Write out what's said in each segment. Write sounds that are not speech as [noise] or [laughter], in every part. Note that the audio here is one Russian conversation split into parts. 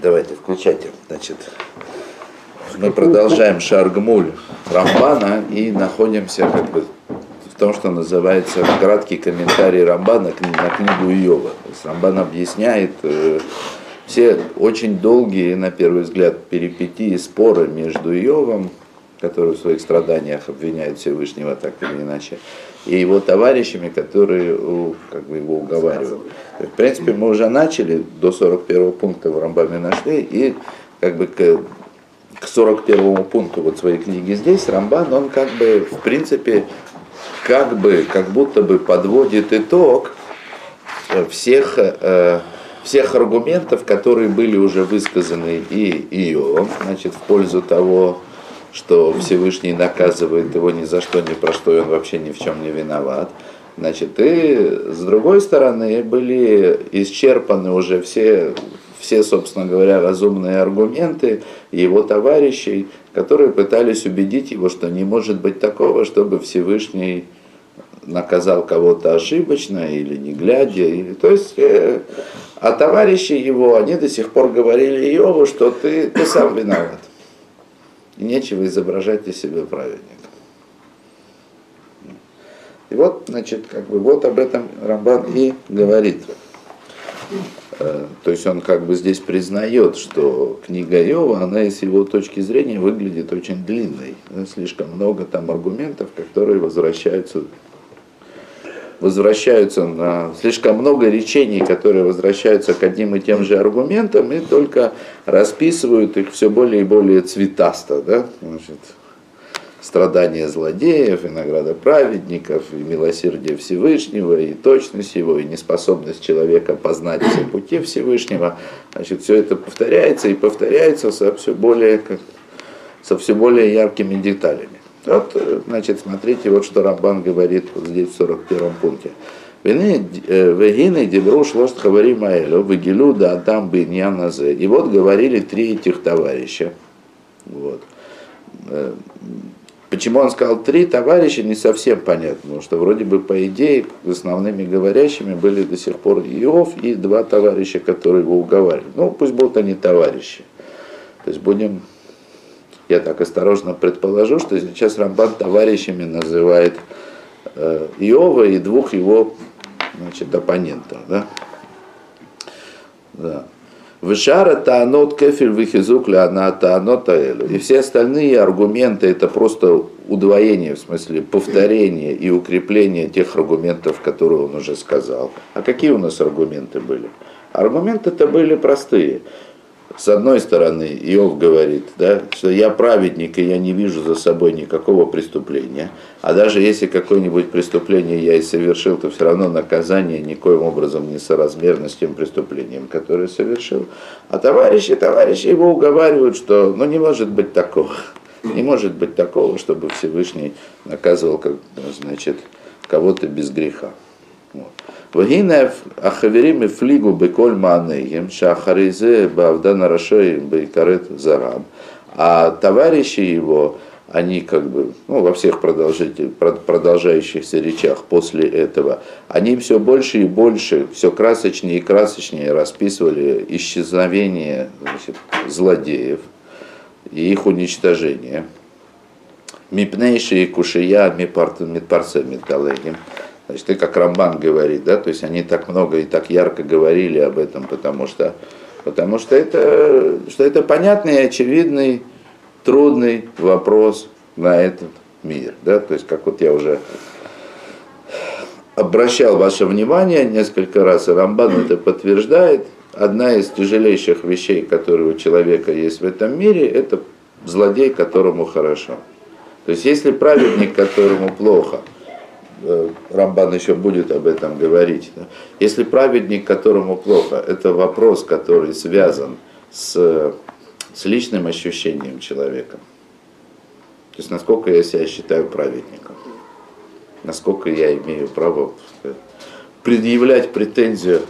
Давайте, включайте. Значит, мы продолжаем Шаргмуль Рамбана и находимся как бы в том, что называется краткий комментарий Рамбана на книгу Иова. Рамбан объясняет э, все очень долгие, на первый взгляд, перипетии, споры между Иовом, который в своих страданиях обвиняет Всевышнего так или иначе, и его товарищами, которые как бы, его уговаривают. В принципе, мы уже начали, до 41 пункта в Рамбаме нашли, и как бы к, к 41 пункту вот своей книги здесь Рамбан, он как бы, в принципе, как бы, как будто бы подводит итог всех, э, всех аргументов, которые были уже высказаны и Иовом, значит, в пользу того, что Всевышний наказывает его ни за что, ни про что, и он вообще ни в чем не виноват. Значит, и с другой стороны были исчерпаны уже все, все, собственно говоря, разумные аргументы его товарищей, которые пытались убедить его, что не может быть такого, чтобы Всевышний наказал кого-то ошибочно или не глядя. Или, то есть, э, а товарищи его, они до сих пор говорили Иову, что ты, ты сам виноват. И нечего изображать из себя праведника. И вот, значит, как бы вот об этом Рамбан и говорит. Э, то есть он как бы здесь признает, что книга Иова, она из его точки зрения выглядит очень длинной. Слишком много там аргументов, которые возвращаются возвращаются на слишком много речений, которые возвращаются к одним и тем же аргументам, и только расписывают их все более и более цветасто. Да? Значит, страдания злодеев, и награда праведников, и милосердие Всевышнего, и точность его, и неспособность человека познать все пути Всевышнего. Значит, все это повторяется и повторяется со все более, как, со все более яркими деталями. Вот, значит, смотрите, вот что Рамбан говорит вот здесь в 41 пункте. Вегины дебру шлошт хавари маэлю, вегилю да адам биньяназе. И вот говорили три этих товарища. Вот. Э, почему он сказал три товарища, не совсем понятно, потому что вроде бы по идее основными говорящими были до сих пор Иов и два товарища, которые его уговаривали. Ну, пусть будут они товарищи. То есть будем я так осторожно предположу, что сейчас Рамбан товарищами называет э, Иова и двух его значит, оппонентов. Да? Да. Вышара таанот кефель вихизук она таанот. И все остальные аргументы это просто удвоение, в смысле повторение и укрепление тех аргументов, которые он уже сказал. А какие у нас аргументы были? Аргументы-то были простые с одной стороны, Иов говорит, да, что я праведник, и я не вижу за собой никакого преступления. А даже если какое-нибудь преступление я и совершил, то все равно наказание никоим образом не соразмерно с тем преступлением, которое совершил. А товарищи, товарищи его уговаривают, что ну не может быть такого. Не может быть такого, чтобы Всевышний наказывал, как, значит, кого-то без греха. Вот. Вагинев ахаверим и флигу беколь манеем, шахаризе бавдана рашей бейкарет зарам. А товарищи его, они как бы, ну, во всех продолжающихся речах после этого, они все больше и больше, все красочнее и красочнее расписывали исчезновение значит, злодеев и их уничтожение. Мипнейшие кушия мипарце металлегим. Значит, ты как Рамбан говорит, да, то есть они так много и так ярко говорили об этом, потому что, потому что это, что это понятный и очевидный, трудный вопрос на этот мир, да, то есть как вот я уже обращал ваше внимание несколько раз, и Рамбан это подтверждает, одна из тяжелейших вещей, которые у человека есть в этом мире, это злодей, которому хорошо. То есть если праведник, которому плохо – Рамбан еще будет об этом говорить. Если праведник, которому плохо, это вопрос, который связан с, с личным ощущением человека. То есть насколько я себя считаю праведником, насколько я имею право предъявлять претензию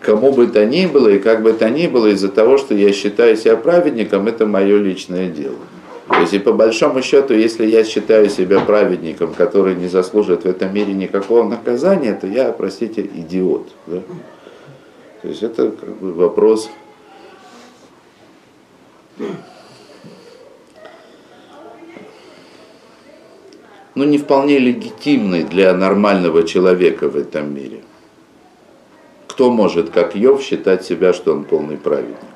кому бы то ни было и как бы то ни было из-за того, что я считаю себя праведником, это мое личное дело. То есть и по большому счету, если я считаю себя праведником, который не заслуживает в этом мире никакого наказания, то я, простите, идиот. Да? То есть это как бы вопрос ну, не вполне легитимный для нормального человека в этом мире. Кто может, как Йов, считать себя, что он полный праведник?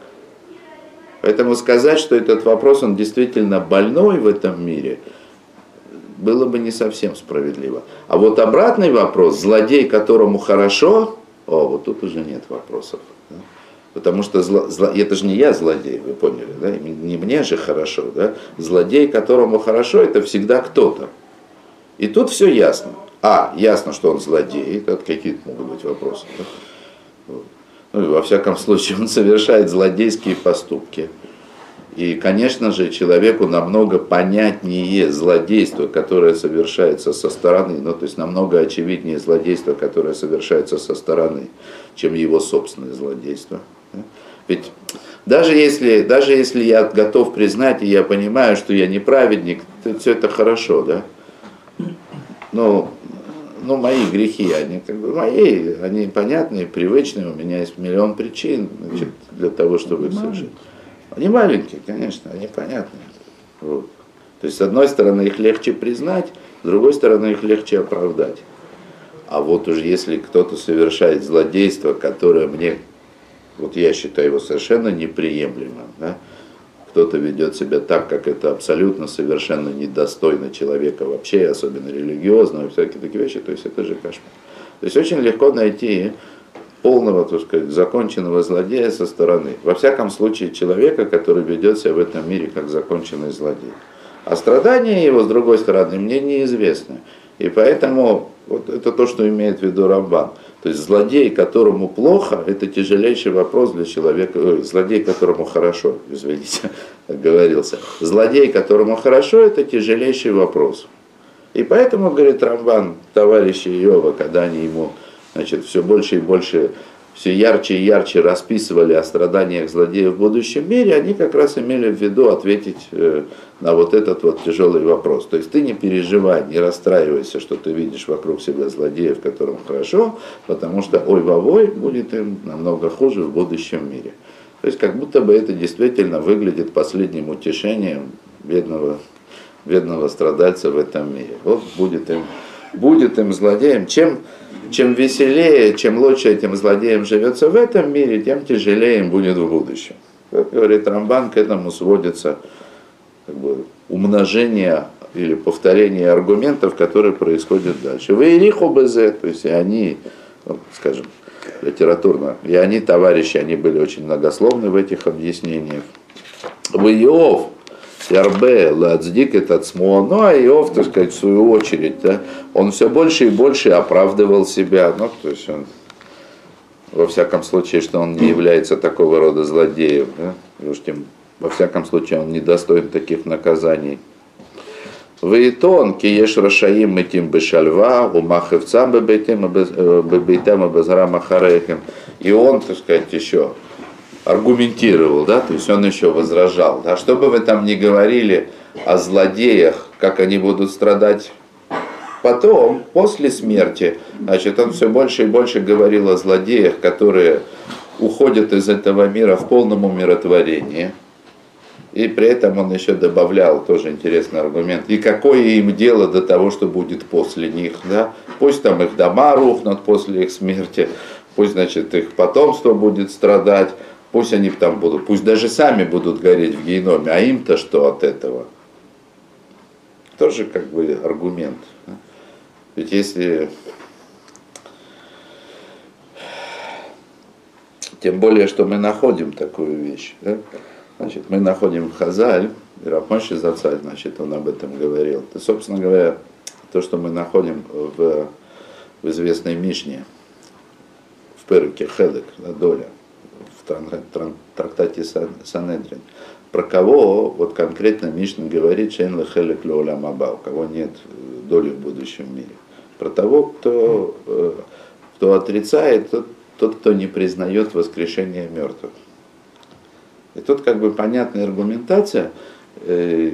Поэтому сказать, что этот вопрос, он действительно больной в этом мире, было бы не совсем справедливо. А вот обратный вопрос, злодей, которому хорошо, о, вот тут уже нет вопросов. Потому что зло, зло, это же не я злодей, вы поняли, да? не мне же хорошо. Да? Злодей, которому хорошо, это всегда кто-то. И тут все ясно. А, ясно, что он злодей, это какие-то могут быть вопросы. Да? Вот. Ну во всяком случае он совершает злодейские поступки. И, конечно же, человеку намного понятнее злодейство, которое совершается со стороны, ну, то есть намного очевиднее злодейство, которое совершается со стороны, чем его собственное злодейство. Ведь даже если, даже если я готов признать, и я понимаю, что я не праведник, то все это хорошо, да? Но, но мои грехи, они как бы мои, они понятные, привычные, у меня есть миллион причин значит, для того, чтобы их совершить. Они маленькие, конечно, они понятные. Вот. То есть, с одной стороны, их легче признать, с другой стороны, их легче оправдать. А вот уже если кто-то совершает злодейство, которое мне, вот я считаю его совершенно неприемлемым, да, кто-то ведет себя так, как это абсолютно совершенно недостойно человека вообще, особенно религиозного, всякие такие вещи, то есть это же кошмар. То есть очень легко найти полного, так сказать, законченного злодея со стороны. Во всяком случае, человека, который ведет себя в этом мире как законченный злодей. А страдания его, с другой стороны, мне неизвестны. И поэтому вот это то, что имеет в виду Рамбан. То есть злодей, которому плохо, это тяжелейший вопрос для человека. Ой, злодей, которому хорошо, извините, [laughs] говорился. Злодей, которому хорошо, это тяжелейший вопрос. И поэтому, говорит Рамбан, товарищи Иова, когда они ему значит, все больше и больше, все ярче и ярче расписывали о страданиях злодеев в будущем мире, они как раз имели в виду ответить э, на вот этот вот тяжелый вопрос. То есть ты не переживай, не расстраивайся, что ты видишь вокруг себя злодеев, которым хорошо, потому что ой-вовой будет им намного хуже в будущем мире. То есть как будто бы это действительно выглядит последним утешением бедного, бедного страдальца в этом мире. Вот будет им, будет им злодеем. Чем, чем веселее, чем лучше этим злодеям живется в этом мире, тем тяжелее им будет в будущем. Как говорит Рамбан, к этому сводится как бы, умножение или повторение аргументов, которые происходят дальше. Вы Ириху БЗ, то есть они, ну, скажем, литературно, и они, товарищи, они были очень многословны в этих объяснениях. В Иов, Ярбе, Лацдик этот смо, ну а Иов, так сказать, в свою очередь, да, он все больше и больше оправдывал себя, ну, то есть он, во всяком случае, что он не является такого рода злодеем, да, уж тем, во всяком случае, он не достоин таких наказаний. Вейтон, киеш рашаим этим бешальва, умахевцам бебейтем безрама харехем. И он, так сказать, еще аргументировал, да, то есть он еще возражал. Да, что бы вы там ни говорили о злодеях, как они будут страдать потом, после смерти, значит, он все больше и больше говорил о злодеях, которые уходят из этого мира в полном умиротворении. И при этом он еще добавлял тоже интересный аргумент. И какое им дело до того, что будет после них, да? Пусть там их дома рухнут после их смерти, пусть, значит, их потомство будет страдать, Пусть они там будут, пусть даже сами будут гореть в геноме, а им-то что от этого? Тоже как бы аргумент. Ведь если... Тем более, что мы находим такую вещь. Да? Значит, мы находим Хазаль, и Рапмоши Зацаль, значит, он об этом говорил. Это, собственно говоря, то, что мы находим в, в известной Мишне, в Перуке Хедек, да, доля трактате Санедрин. Про кого вот конкретно Мишна говорит Шейн Лехелек Леолям Аба, у кого нет э, доли в будущем мире. Про того, кто, э, кто отрицает, тот, тот, кто не признает воскрешение мертвых. И тут как бы понятная аргументация, э,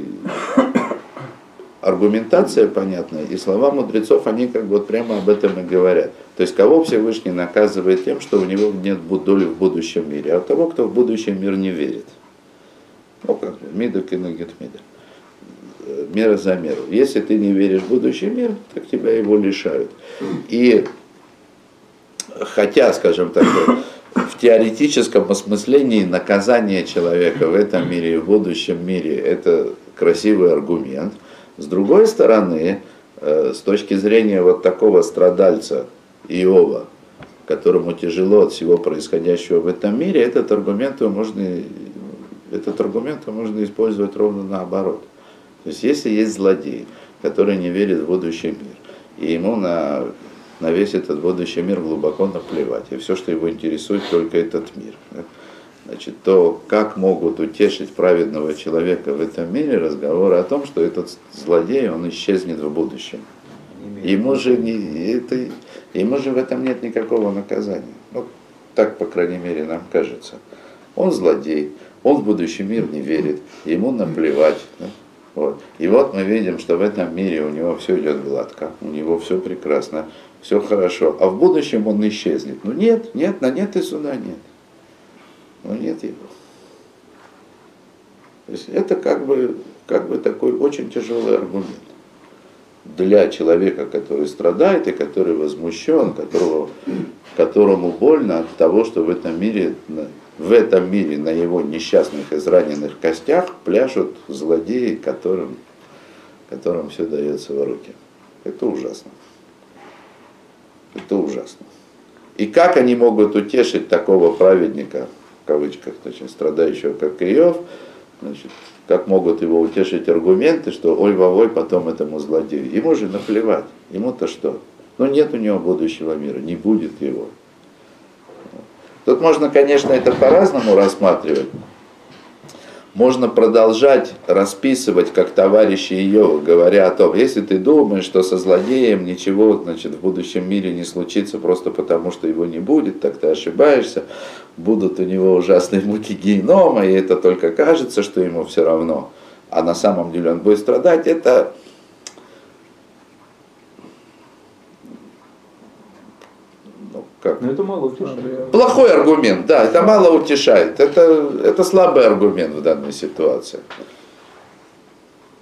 аргументация понятная, и слова мудрецов, они как бы вот прямо об этом и говорят. То есть кого Всевышний наказывает тем, что у него нет доли в будущем мире, а того, кто в будущем мир не верит. Ну как, мида киногет мида. Мера за меру. Если ты не веришь в будущий мир, так тебя его лишают. И хотя, скажем так, в теоретическом осмыслении наказание человека в этом мире и в будущем мире это красивый аргумент. С другой стороны, э, с точки зрения вот такого страдальца Иова, которому тяжело от всего происходящего в этом мире, этот аргумент можно, этот аргумент можно использовать ровно наоборот. То есть если есть злодей, который не верит в будущий мир, и ему на на весь этот будущий мир глубоко наплевать. И все, что его интересует, только этот мир. Значит, то как могут утешить праведного человека в этом мире разговоры о том, что этот злодей, он исчезнет в будущем. Ему же, не, это, ему же в этом нет никакого наказания. Ну, так, по крайней мере, нам кажется. Он злодей, он в будущий мир не верит, ему наплевать. Да? Вот. И вот мы видим, что в этом мире у него все идет гладко, у него все прекрасно, все хорошо, а в будущем он исчезнет. Ну нет, нет, на нет и суда нет. Ну нет его. То есть это как бы, как бы такой очень тяжелый аргумент для человека, который страдает и который возмущен, которого, которому больно от того, что в этом мире, в этом мире на его несчастных израненных костях пляшут злодеи, которым, которым все дается в руки. Это ужасно. Это ужасно. И как они могут утешить такого праведника, в кавычках, значит, страдающего, как Иов, значит, как могут его утешить аргументы, что ой вовой потом этому злодею. Ему же наплевать, ему-то что? Ну нет у него будущего мира, не будет его. Тут можно, конечно, это по-разному рассматривать можно продолжать расписывать, как товарищи ее, говоря о том, если ты думаешь, что со злодеем ничего значит, в будущем мире не случится просто потому, что его не будет, так ты ошибаешься, будут у него ужасные муки генома, и это только кажется, что ему все равно, а на самом деле он будет страдать, это как? Но это мало утешает. Плохой аргумент, да, это мало утешает. Это, это слабый аргумент в данной ситуации.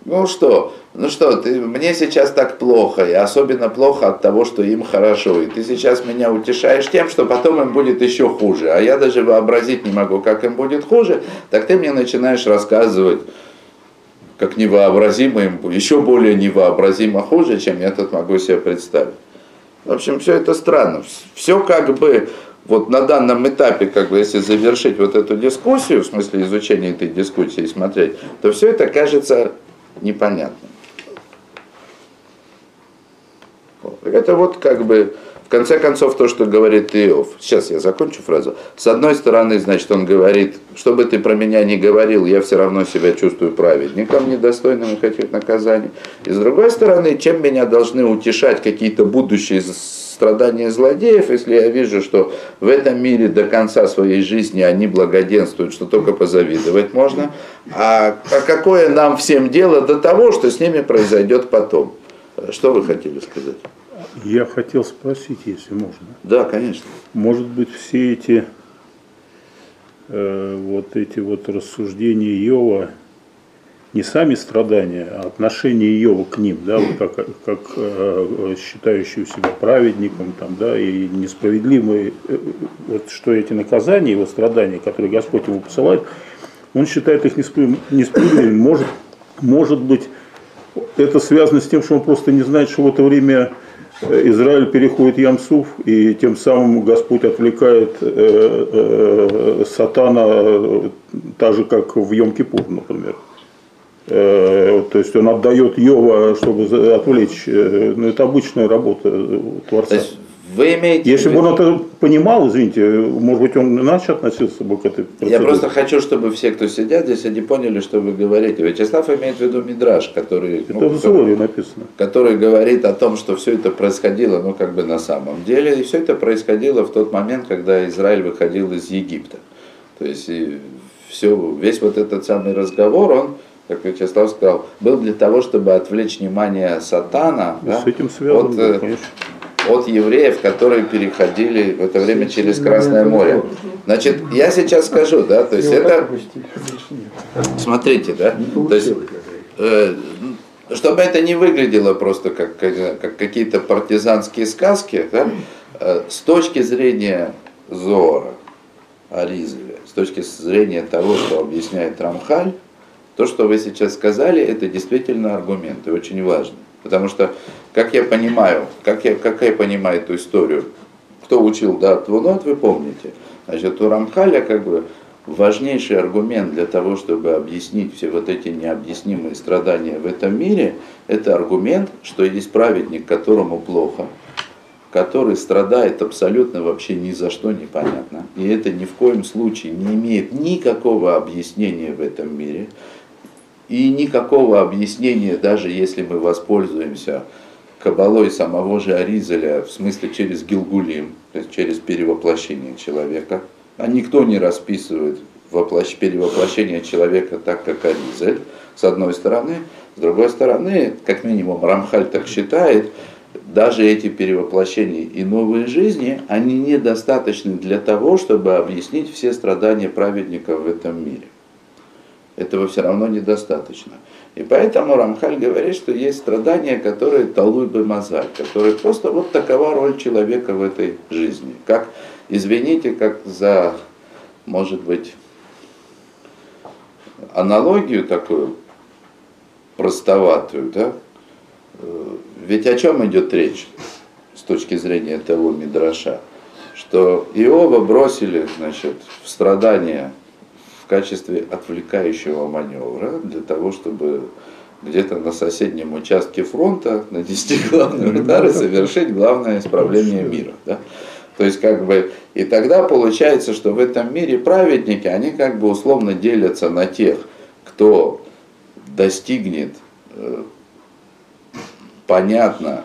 Ну что, ну что, ты, мне сейчас так плохо, и особенно плохо от того, что им хорошо. И ты сейчас меня утешаешь тем, что потом им будет еще хуже. А я даже вообразить не могу, как им будет хуже. Так ты мне начинаешь рассказывать, как невообразимо им, еще более невообразимо хуже, чем я тут могу себе представить. В общем, все это странно. Все как бы вот на данном этапе, как бы если завершить вот эту дискуссию, в смысле изучения этой дискуссии и смотреть, то все это кажется непонятным. Это вот как бы в конце концов, то, что говорит Иов, сейчас я закончу фразу. С одной стороны, значит, он говорит, что бы ты про меня ни говорил, я все равно себя чувствую праведником, недостойным этих наказаний. И с другой стороны, чем меня должны утешать какие-то будущие страдания злодеев, если я вижу, что в этом мире до конца своей жизни они благоденствуют, что только позавидовать можно, а, а какое нам всем дело до того, что с ними произойдет потом? Что вы хотели сказать? Я хотел спросить, если можно. Да, конечно. Может быть, все эти э, вот эти вот рассуждения Иова не сами страдания, а отношение Иова к ним, да, вот как, как э, считающего себя праведником, там, да, и несправедливые, э, вот что эти наказания, его страдания, которые Господь ему посылает, он считает их несправедливыми. Может, может быть, это связано с тем, что он просто не знает, что в это время Израиль переходит Ямсуф, и тем самым Господь отвлекает э, э, сатана, так же, как в Йом-Кипур, например. Э, то есть он отдает Йова, чтобы отвлечь. Э, ну, это обычная работа Творца. То есть вы имеете Если бы он это понимал, извините, может быть, он иначе относился бы к этой процедуре. Я просто хочу, чтобы все, кто сидят здесь, они поняли, что вы говорите. Вячеслав имеет в виду Мидраж, который, это ну, в который, написано. который говорит о том, что все это происходило, ну, как бы на самом деле. И все это происходило в тот момент, когда Израиль выходил из Египта. То есть все, весь вот этот самый разговор, он как Вячеслав сказал, был для того, чтобы отвлечь внимание сатана. Да, с этим связано, от, конечно от евреев, которые переходили в это время через Красное море. Значит, я сейчас скажу, да, то есть это, смотрите, да, то есть, э, чтобы это не выглядело просто как, как какие-то партизанские сказки, да, э, с точки зрения Зора, Аризеля, с точки зрения того, что объясняет Рамхаль, то, что вы сейчас сказали, это действительно аргумент и очень важно. Потому что, как я понимаю, как я, как я понимаю эту историю, кто учил да, Твунот, вы помните. Значит, у Рамхаля как бы важнейший аргумент для того, чтобы объяснить все вот эти необъяснимые страдания в этом мире, это аргумент, что есть праведник, которому плохо, который страдает абсолютно вообще ни за что непонятно. И это ни в коем случае не имеет никакого объяснения в этом мире. И никакого объяснения, даже если мы воспользуемся кабалой самого же Аризеля, в смысле через Гилгулим, то есть через перевоплощение человека, а никто не расписывает воплощ... перевоплощение человека так, как Аризель, с одной стороны. С другой стороны, как минимум Рамхаль так считает, даже эти перевоплощения и новые жизни, они недостаточны для того, чтобы объяснить все страдания праведников в этом мире этого все равно недостаточно. И поэтому Рамхаль говорит, что есть страдания, которые талуй бы мозаль, которые просто вот такова роль человека в этой жизни. Как, извините, как за, может быть, аналогию такую простоватую, да? Э, ведь о чем идет речь с точки зрения того Мидраша? Что Иова бросили значит, в страдания качестве отвлекающего маневра для того, чтобы где-то на соседнем участке фронта нанести [laughs] главный удар и совершить главное исправление мира. Да? То есть как бы и тогда получается, что в этом мире праведники, они как бы условно делятся на тех, кто достигнет э, понятно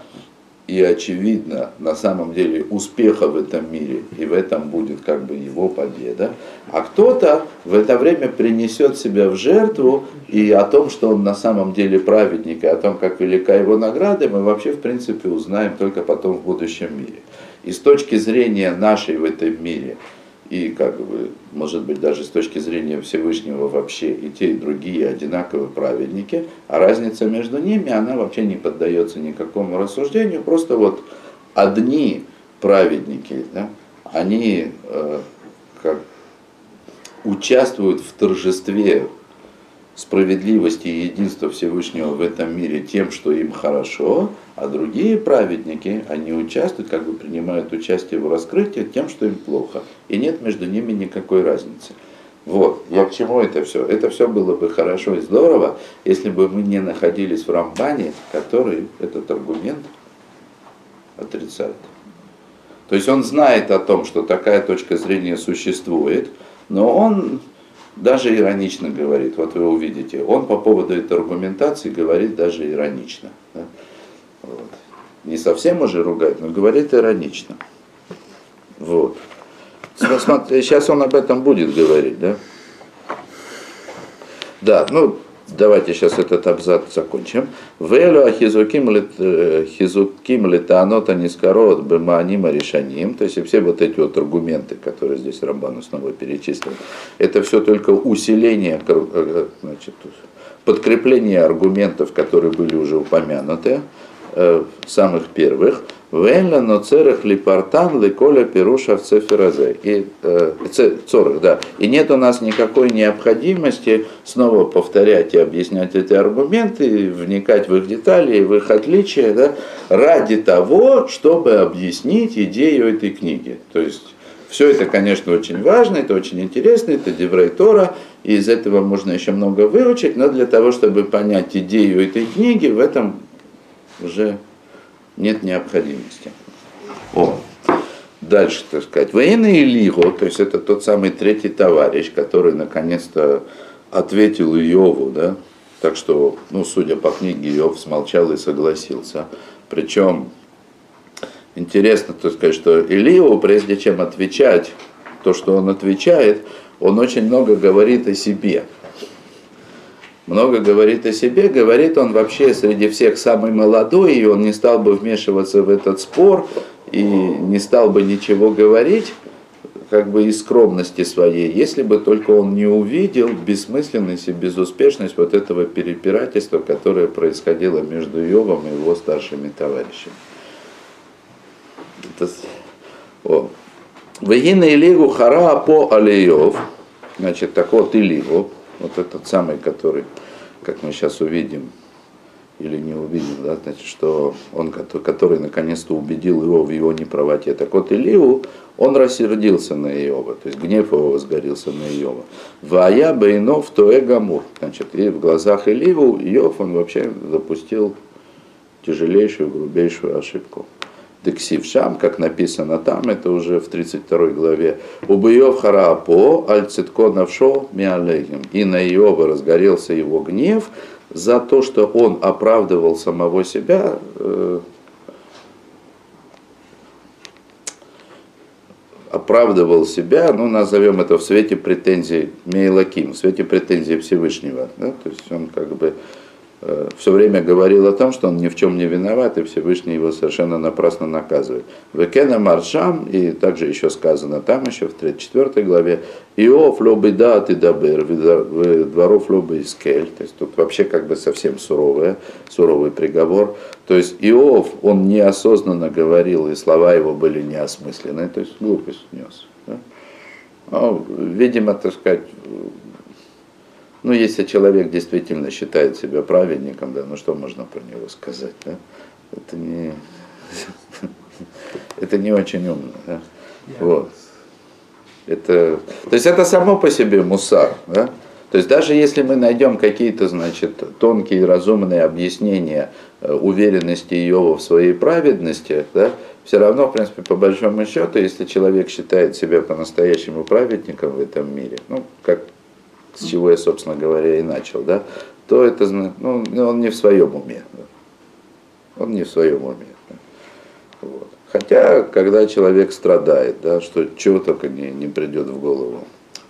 и очевидно на самом деле успеха в этом мире, и в этом будет как бы его победа, а кто-то в это время принесет себя в жертву, и о том, что он на самом деле праведник, и о том, как велика его награда, мы вообще в принципе узнаем только потом в будущем мире. И с точки зрения нашей в этом мире – и как бы, может быть, даже с точки зрения Всевышнего вообще и те, и другие одинаковые праведники, а разница между ними, она вообще не поддается никакому рассуждению, просто вот одни праведники, да, они э, как участвуют в торжестве справедливости и единства Всевышнего в этом мире тем, что им хорошо, а другие праведники, они участвуют, как бы принимают участие в раскрытии тем, что им плохо. И нет между ними никакой разницы. Вот, я к чему это все? Это все было бы хорошо и здорово, если бы мы не находились в Рамбане, который этот аргумент отрицает. То есть он знает о том, что такая точка зрения существует, но он даже иронично говорит, вот вы увидите, он по поводу этой аргументации говорит даже иронично. Да? Вот. Не совсем уже ругает, но говорит иронично. Вот. Сейчас он об этом будет говорить, да? Да, ну, давайте сейчас этот абзац закончим. Велю ахизуким летанота нискорот бемаанима решанием. То есть все вот эти вот аргументы, которые здесь Рамбану снова перечислил, это все только усиление, э, значит, подкрепление аргументов, которые были уже упомянуты, э, самых первых. Венля но церех липартан ликоля пируша в цеферазе. И, э, цорах, да. И нет у нас никакой необходимости снова повторять и объяснять эти аргументы, вникать в их детали, в их отличия, да, ради того, чтобы объяснить идею этой книги. То есть все это, конечно, очень важно, это очень интересно, это Деврей Тора, и из этого можно еще много выучить, но для того, чтобы понять идею этой книги, в этом уже нет необходимости. О, дальше, так сказать, военный Илиго, то есть это тот самый третий товарищ, который наконец-то ответил Иову, да, так что, ну, судя по книге, Иов смолчал и согласился. Причем интересно, так сказать, что Илио, прежде чем отвечать то, что он отвечает, он очень много говорит о себе много говорит о себе, говорит он вообще среди всех самый молодой, и он не стал бы вмешиваться в этот спор, и не стал бы ничего говорить, как бы из скромности своей, если бы только он не увидел бессмысленность и безуспешность вот этого перепирательства, которое происходило между Йовом и его старшими товарищами. Это, о. Вегина Илигу Хара по Алиев, значит, так вот Илигу, вот этот самый, который, как мы сейчас увидим, или не увидел, да, значит, что он, который наконец-то убедил его в его неправоте. Так вот, Илиу, он рассердился на Иова, то есть гнев его возгорелся на Иова. Вая бейнов то гамур. Значит, и в глазах Илиу Иов он вообще допустил тяжелейшую, грубейшую ошибку. Дексив Шам, как написано там, это уже в 32 главе. Убыев хараапо, аль цитко навшо миалегим. И на Иова разгорелся его гнев, за то, что он оправдывал самого себя, э, оправдывал себя, ну, назовем это в свете претензий Мейлаким, в свете претензий Всевышнего. Да? То есть он как бы все время говорил о том, что он ни в чем не виноват, и Всевышний его совершенно напрасно наказывает. Векена Маршам, и также еще сказано там еще в 34 главе, Иов лобы да ты дабер, дворов лобы искель. То есть тут вообще как бы совсем суровое, суровый приговор. То есть Иов, он неосознанно говорил, и слова его были неосмысленные, то есть глупость нес. Да? Ну, видимо, так сказать, ну, если человек действительно считает себя праведником, да, ну что можно про него сказать, да? Это не, [laughs] это не очень умно, да? Вот. Это, то есть это само по себе мусар, да? То есть даже если мы найдем какие-то, значит, тонкие разумные объяснения э, уверенности Иова в своей праведности, да, все равно, в принципе, по большому счету, если человек считает себя по-настоящему праведником в этом мире, ну, как с чего я, собственно говоря, и начал, да, то это, ну, он не в своем уме. Он не в своем уме. Вот. Хотя, когда человек страдает, да, что чего только не, не придет в голову.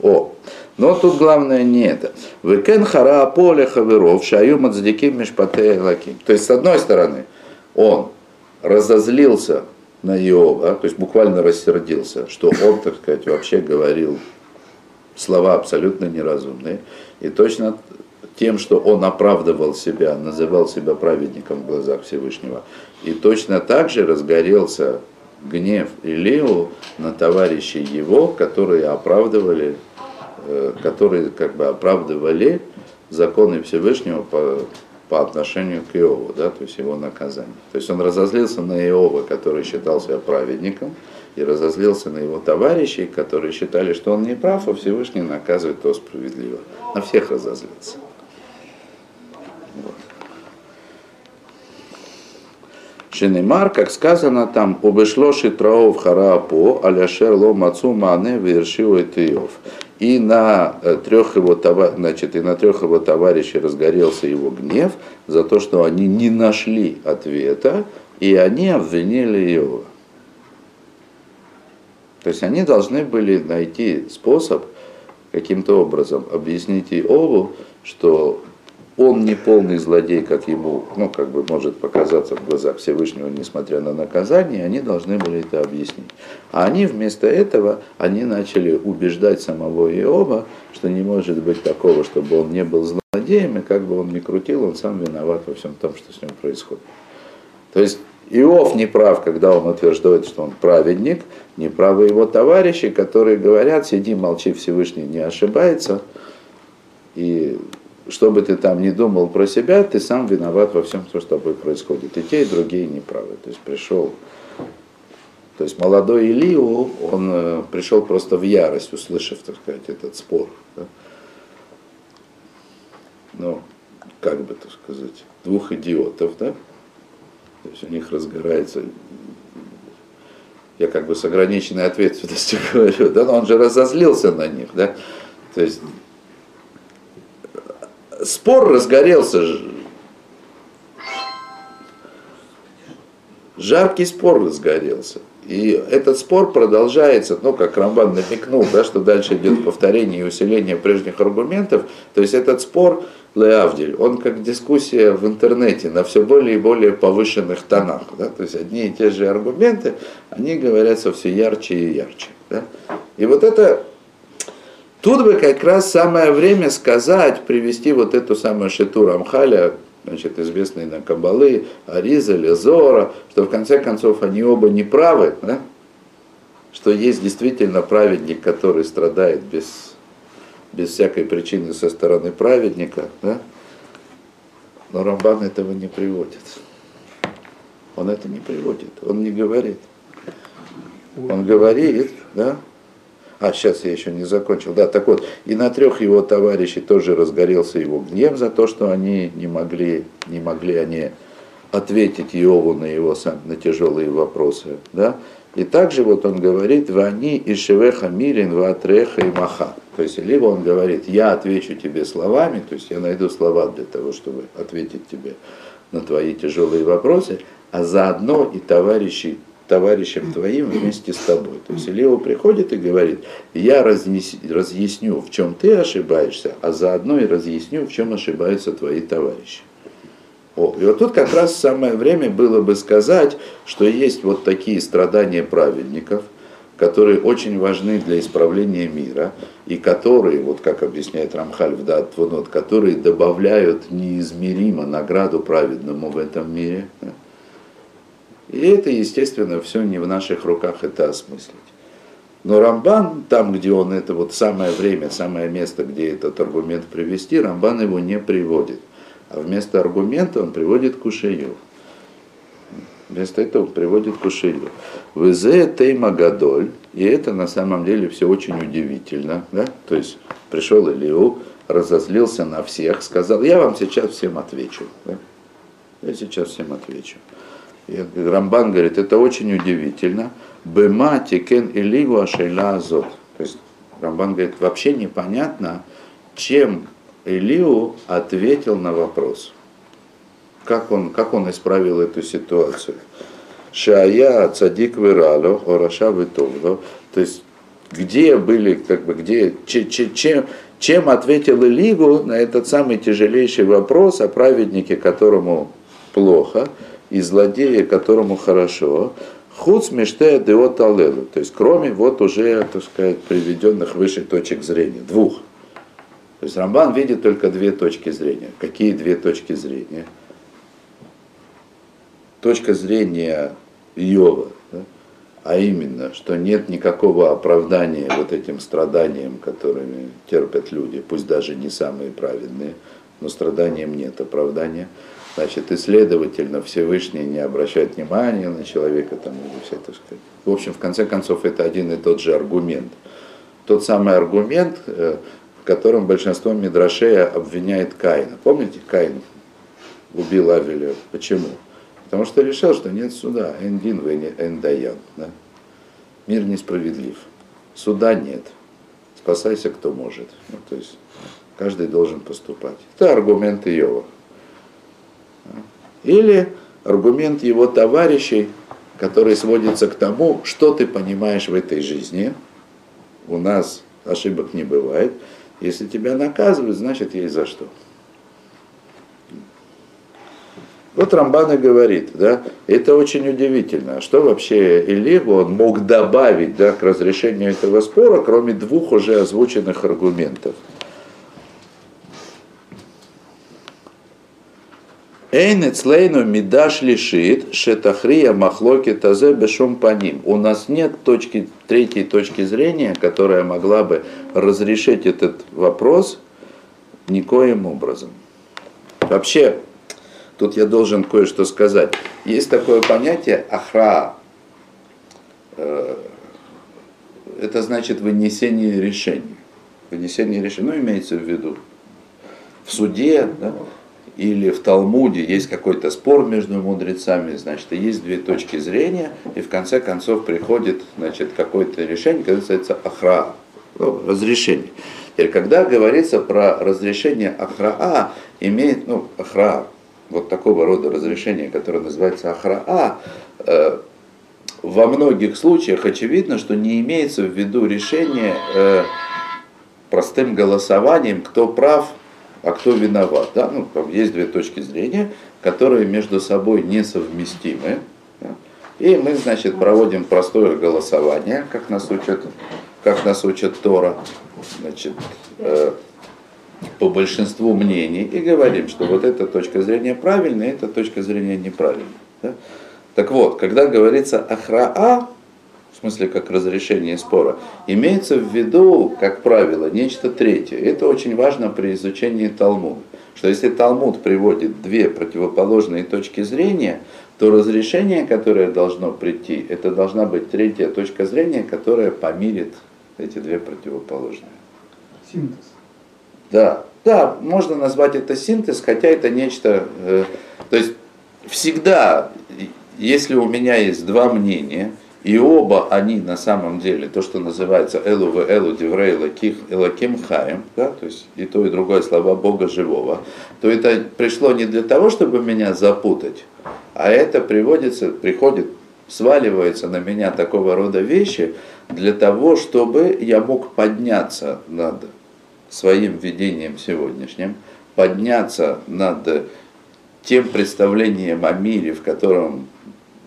О, но тут главное не это. Векен хара поле хаверов шаю мацдиким мишпате лаким. То есть, с одной стороны, он разозлился на Иова, то есть буквально рассердился, что он, так сказать, вообще говорил слова абсолютно неразумные. И точно тем, что он оправдывал себя, называл себя праведником в глазах Всевышнего. И точно так же разгорелся гнев Илеу на товарищей его, которые оправдывали, э, которые как бы оправдывали законы Всевышнего по, по отношению к Иову, да, то есть его наказание. То есть он разозлился на Иова, который считал себя праведником, и разозлился на его товарищей, которые считали, что он не прав, а Всевышний наказывает то справедливо. На всех разозлился. Вот. Шинемар, как сказано там, обышло шитраов хараапо, аляшер ло мацу мане вершио этиов. И на э, трех его, значит, и на трех его товарищей разгорелся его гнев за то, что они не нашли ответа, и они обвинили его. То есть они должны были найти способ каким-то образом объяснить Иову, что он не полный злодей, как ему, ну, как бы может показаться в глазах Всевышнего, несмотря на наказание, они должны были это объяснить. А они вместо этого, они начали убеждать самого Иова, что не может быть такого, чтобы он не был злодеем, и как бы он ни крутил, он сам виноват во всем том, что с ним происходит. То есть Иов не прав, когда он утверждает, что он праведник, не правы его товарищи, которые говорят, сиди, молчи, Всевышний не ошибается, и что бы ты там ни думал про себя, ты сам виноват во всем, что с тобой происходит. И те, и другие не правы. То есть пришел, то есть молодой Илию, он э, пришел просто в ярость, услышав, так сказать, этот спор. Да? Ну, как бы, так сказать, двух идиотов, да, то есть у них разгорается. Я как бы с ограниченной ответственностью [laughs] говорю, да, но он же разозлился на них, да, то есть спор разгорелся, жаркий спор разгорелся, и этот спор продолжается, ну, как Рамбан намекнул, да, что дальше идет повторение и усиление прежних аргументов. То есть этот спор, Леавдиль, он как дискуссия в интернете на все более и более повышенных тонах. Да? То есть одни и те же аргументы, они говорятся все ярче и ярче. Да? И вот это Тут бы как раз самое время сказать, привести вот эту самую Шиту Рамхаля, значит, известные на Кабалы, Ариза, Лезора, что в конце концов они оба не правы, да? что есть действительно праведник, который страдает без, без всякой причины со стороны праведника, да? но Рамбан этого не приводит. Он это не приводит, он не говорит. Он говорит, да, а, сейчас я еще не закончил. Да, так вот, и на трех его товарищей тоже разгорелся его гнев за то, что они не могли, не могли они ответить Иову на его на тяжелые вопросы. Да? И также вот он говорит, вани и шевеха мирин ватреха и маха. То есть, либо он говорит, я отвечу тебе словами, то есть я найду слова для того, чтобы ответить тебе на твои тяжелые вопросы, а заодно и товарищи товарищем твоим вместе с тобой. То есть Илева приходит и говорит, я разъясню, в чем ты ошибаешься, а заодно и разъясню, в чем ошибаются твои товарищи. О, и вот тут как раз самое время было бы сказать, что есть вот такие страдания праведников, которые очень важны для исправления мира, и которые, вот как объясняет Рамхаль в Датвунот, которые добавляют неизмеримо награду праведному в этом мире. И это, естественно, все не в наших руках это осмыслить. Но Рамбан, там, где он это вот самое время, самое место, где этот аргумент привести, Рамбан его не приводит. А вместо аргумента он приводит кушею. Вместо этого он приводит кушею. Везе тейма гадоль. И это на самом деле все очень удивительно. Да? То есть пришел Илиу, разозлился на всех, сказал, я вам сейчас всем отвечу. Да? Я сейчас всем отвечу. И Рамбан говорит, это очень удивительно. Бема тикен иливу ашейла азот. То есть Рамбан говорит, вообще непонятно, чем Илиу ответил на вопрос. Как он, как он исправил эту ситуацию. Шая цадик вирало, ораша витовло. То есть где были, как бы, где, чем, чем ответил Илигу на этот самый тяжелейший вопрос о праведнике, которому плохо, и злодея, которому хорошо, худ смештея деот алелу, то есть кроме вот уже, так сказать, приведенных выше точек зрения, двух. То есть Рамбан видит только две точки зрения. Какие две точки зрения? Точка зрения Иова, да? а именно, что нет никакого оправдания вот этим страданиям, которыми терпят люди, пусть даже не самые праведные, но страданиям нет оправдания. Значит, и следовательно Всевышний не обращает внимания на человека, там, или все, так сказать. В общем, в конце концов, это один и тот же аргумент. Тот самый аргумент, э, в котором большинство Мидрашея обвиняет Каина. Помните, Каин убил Авеля. Почему? Потому что решил, что нет суда. Эндин, эндаян. Да? Мир несправедлив. Суда нет. Спасайся, кто может. Ну, то есть каждый должен поступать. Это аргумент Иова. Или аргумент его товарищей, который сводится к тому, что ты понимаешь в этой жизни. У нас ошибок не бывает. Если тебя наказывают, значит есть за что. Вот Рамбан и говорит, да, это очень удивительно, что вообще Илигу он мог добавить да, к разрешению этого спора, кроме двух уже озвученных аргументов. Эйн эцлейну мидаш лишит шетахрия махлоки тазе бешум паним. У нас нет точки, третьей точки зрения, которая могла бы разрешить этот вопрос никоим образом. Вообще, тут я должен кое-что сказать. Есть такое понятие ахра. Э, это значит вынесение решения. Вынесение решения, ну, имеется в виду в суде, да, или в Талмуде есть какой-то спор между мудрецами, значит, есть две точки зрения, и в конце концов приходит значит, какое-то решение, которое называется ахра, ну, разрешение. Теперь, когда говорится про разрешение ахраа, имеет, ну, ахра, вот такого рода разрешение, которое называется ахраа, э, во многих случаях очевидно, что не имеется в виду решение э, простым голосованием, кто прав, а кто виноват. Да? Ну, есть две точки зрения, которые между собой несовместимы. Да? И мы, значит, проводим простое голосование, как нас учат, как нас учат Тора, значит, э, по большинству мнений, и говорим, что вот эта точка зрения правильная, эта точка зрения неправильная. Да? Так вот, когда говорится ахраа, смысле как разрешение спора, имеется в виду, как правило, нечто третье. Это очень важно при изучении Талмуда. Что если Талмуд приводит две противоположные точки зрения, то разрешение, которое должно прийти, это должна быть третья точка зрения, которая помирит эти две противоположные. Синтез. Да, да, можно назвать это синтез, хотя это нечто, э, то есть всегда если у меня есть два мнения, и оба они на самом деле, то, что называется Элу в Элу Диврей Элаким Хаем, да, то есть и то, и другое слова Бога живого, то это пришло не для того, чтобы меня запутать, а это приводится, приходит, сваливается на меня такого рода вещи для того, чтобы я мог подняться над своим видением сегодняшним, подняться над тем представлением о мире, в котором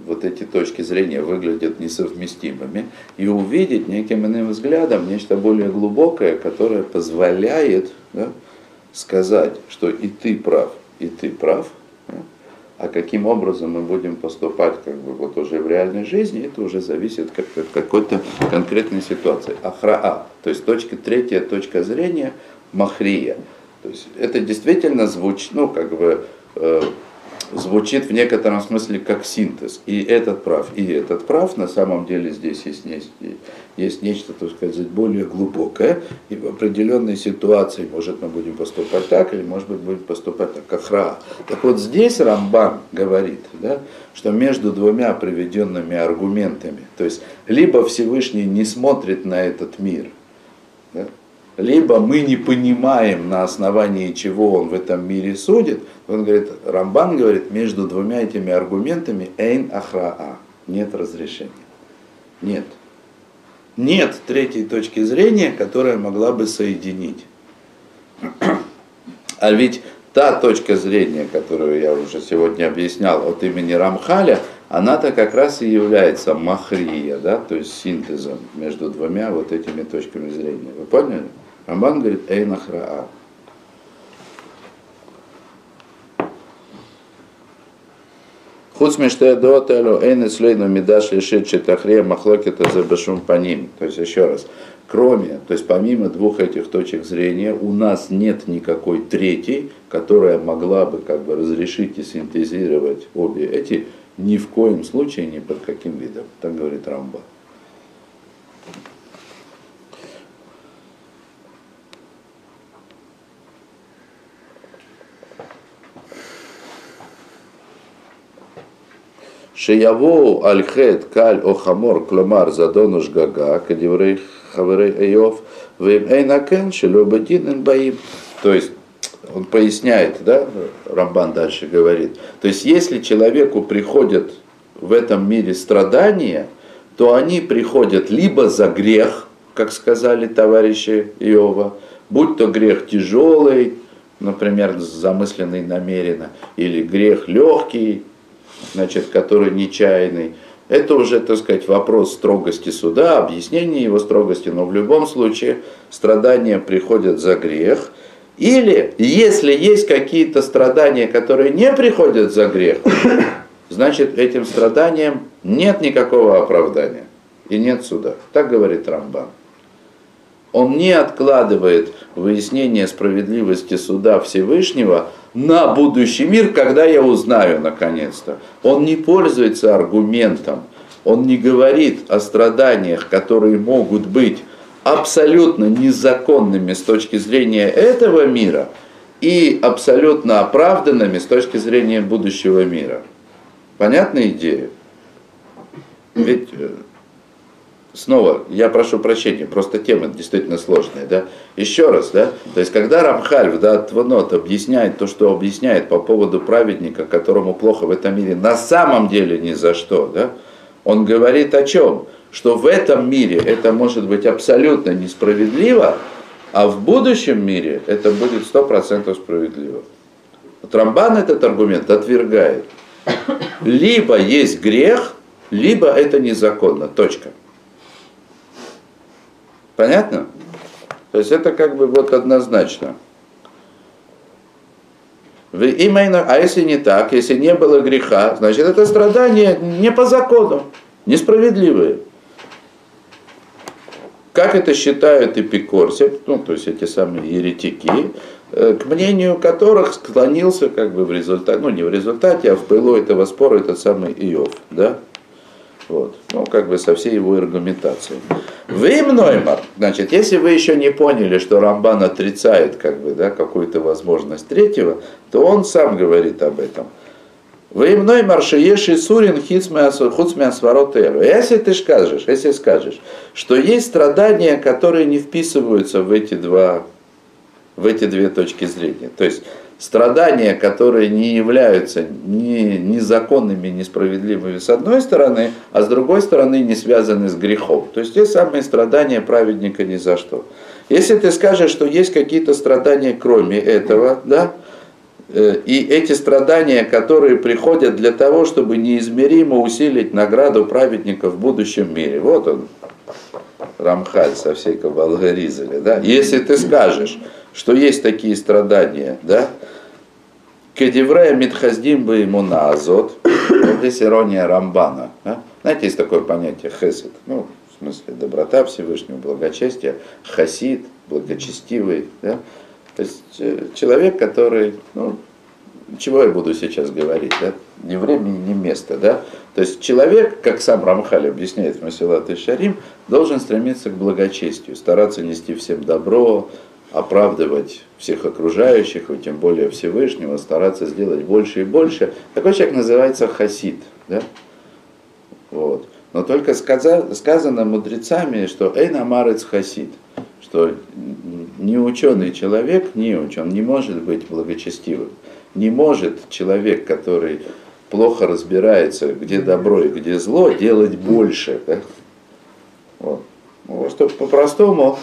вот эти точки зрения выглядят несовместимыми, и увидеть неким иным взглядом нечто более глубокое, которое позволяет да, сказать, что и ты прав, и ты прав, да, а каким образом мы будем поступать как бы вот уже в реальной жизни, это уже зависит как от какой-то конкретной ситуации. Ахраа, то есть точка, третья точка зрения, махрия. То есть это действительно звучит, ну как бы э, звучит в некотором смысле как синтез. И этот прав, и этот прав. На самом деле здесь есть, есть, есть нечто, так сказать, более глубокое. И в определенной ситуации, может, мы будем поступать так, или, может быть, будем поступать так, как Ра. Так вот здесь Рамбан говорит, да, что между двумя приведенными аргументами, то есть либо Всевышний не смотрит на этот мир, да, либо мы не понимаем, на основании чего он в этом мире судит, он говорит, Рамбан говорит, между двумя этими аргументами эйн ахраа, нет разрешения. Нет. Нет третьей точки зрения, которая могла бы соединить. [clears throat] А ведь та точка зрения, которую я уже сегодня объяснял от имени Рамхаля, она-то как раз и является махрия, да, то есть синтезом между двумя вот этими точками зрения. Вы поняли? Рамбан говорит Эйн Ахраа. Худ мештеадот эло эйн эслейну мидаш лишит читахрия махлокета за бешум по ним. То есть еще раз, кроме, то есть помимо двух этих точек зрения, у нас нет никакой третьей, которая могла бы как бы разрешить и синтезировать обе эти ни в коем случае, ни под каким видом. Так говорит Рамбан. Шиявоу альхет каль охамор кломар задону жгага, кадеврей хаверей эйов, вейм эйнакен шелюбадин баим. То есть он поясняет, да, Рамбан дальше говорит. То есть если человеку приходят в этом мире страдания, то они приходят либо за грех, как сказали товарищи Иова, будь то грех тяжелый, например, замысленный намеренно, или грех легкий, значит, который нечаянный, это уже, так сказать, вопрос строгости суда, объяснение его строгости, но в любом случае страдания приходят за грех. Или, если есть какие-то страдания, которые не приходят за грех, [coughs] значит, этим страданиям нет никакого оправдания и нет суда. Так говорит Рамбан. Он не откладывает выяснение справедливости суда Всевышнего на будущий мир, когда я узнаю наконец-то. Он не пользуется аргументом, он не говорит о страданиях, которые могут быть абсолютно незаконными с точки зрения этого мира и абсолютно оправданными с точки зрения будущего мира. Понятная идея? Ведь э, снова, я прошу прощения, просто тема действительно сложная, да. Еще раз, да, то есть когда Рамхаль в Датванот объясняет то, что объясняет по поводу праведника, которому плохо в этом мире, на самом деле ни за что, да, Он говорит о чем? Что в этом мире это может быть абсолютно несправедливо, а в будущем мире это будет 100% справедливо. Трамбан этот аргумент отвергает. Либо есть грех, либо это незаконно. Точка. Понятно? То есть это как бы вот однозначно. Именно, а если не так, если не было греха, значит это страдание не по закону, несправедливые. Как это считают эпикорсы, ну, то есть эти самые еретики, э, к мнению которых склонился как бы в результате, ну не в результате, а в пылу этого спора этот самый Иов, да? Вот. Ну, как бы со всей его аргументацией. Вы Мноймар, значит, если вы еще не поняли, что Рамбан отрицает как бы, да, какую-то возможность третьего, то он сам говорит об этом. Вы мной маршиеши сурин хуцмиасворотелу. Если ты скажешь, если скажешь, что есть страдания, которые не вписываются в эти два, в эти две точки зрения. То есть страдания, которые не являются ни незаконными, несправедливыми с одной стороны, а с другой стороны не связаны с грехом. То есть те самые страдания праведника ни за что. Если ты скажешь, что есть какие-то страдания кроме этого, да, э, и эти страдания, которые приходят для того, чтобы неизмеримо усилить награду праведника в будущем мире. Вот он, Рамхаль со всей Кабалгаризали. Да? Если ты скажешь, что есть такие страдания, да, Кедеврея Митхаздим бы ему на азот. Здесь ирония Рамбана. Да? Знаете, есть такое понятие хесед. Ну, в смысле, доброта Всевышнего, благочестие. Хасид, благочестивый. Да? То есть э, человек, который, ну, чего я буду сейчас говорить, да? Ни времени, ни места, да? То есть человек, как сам Рамхаль объясняет в Масилат и Шарим, должен стремиться к благочестию, стараться нести всем добро, оправдывать всех окружающих, и тем более Всевышнего, стараться сделать больше и больше. Такой человек называется хасид. Да? Вот. Но только сказано, мудрецами, что Эйна Марец хасид, что не ученый человек, не учен, не может быть благочестивым. Не может человек, который плохо разбирается, где добро и где зло, делать больше. Да? Вот. Ну, что по-простому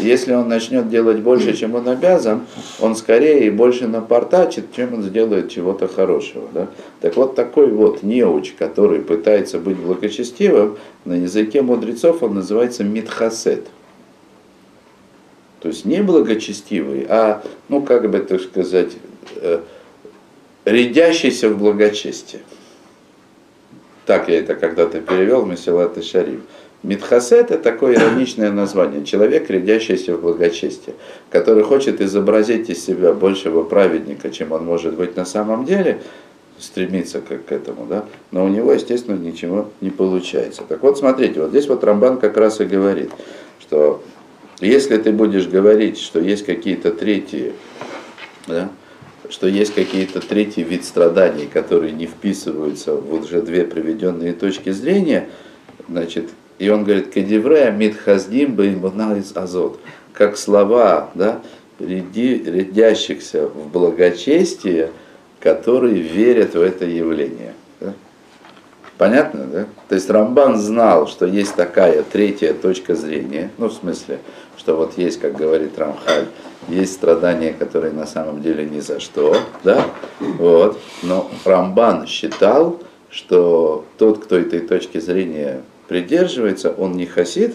если он начнет делать больше, чем он обязан, он скорее и больше напортачит, чем он сделает чего-то хорошего. Да? Так вот такой вот неуч, который пытается быть благочестивым, на языке мудрецов он называется митхасет. То есть не благочестивый, а, ну как бы так сказать, э, рядящийся в благочестие. Так я это когда-то перевел Месилат и Шариф. Митхасет – это такое ироничное название. Человек, рядящийся в благочестие, который хочет изобразить из себя большего праведника, чем он может быть на самом деле, стремится к этому, да? но у него, естественно, ничего не получается. Так вот, смотрите, вот здесь вот Рамбан как раз и говорит, что если ты будешь говорить, что есть какие-то третьи, да, что есть какие-то третий вид страданий, которые не вписываются в уже две приведенные точки зрения, значит, и он говорит, кедеврея митхаздим беймбаналиц азот. Как слова, да, рядящихся в благочестие, которые верят в это явление. Понятно, да? То есть Рамбан знал, что есть такая третья точка зрения, ну, в смысле, что вот есть, как говорит Рамхаль, есть страдания, которые на самом деле ни за что, да, вот, но Рамбан считал, что тот, кто этой точки зрения придерживается, он не хасид,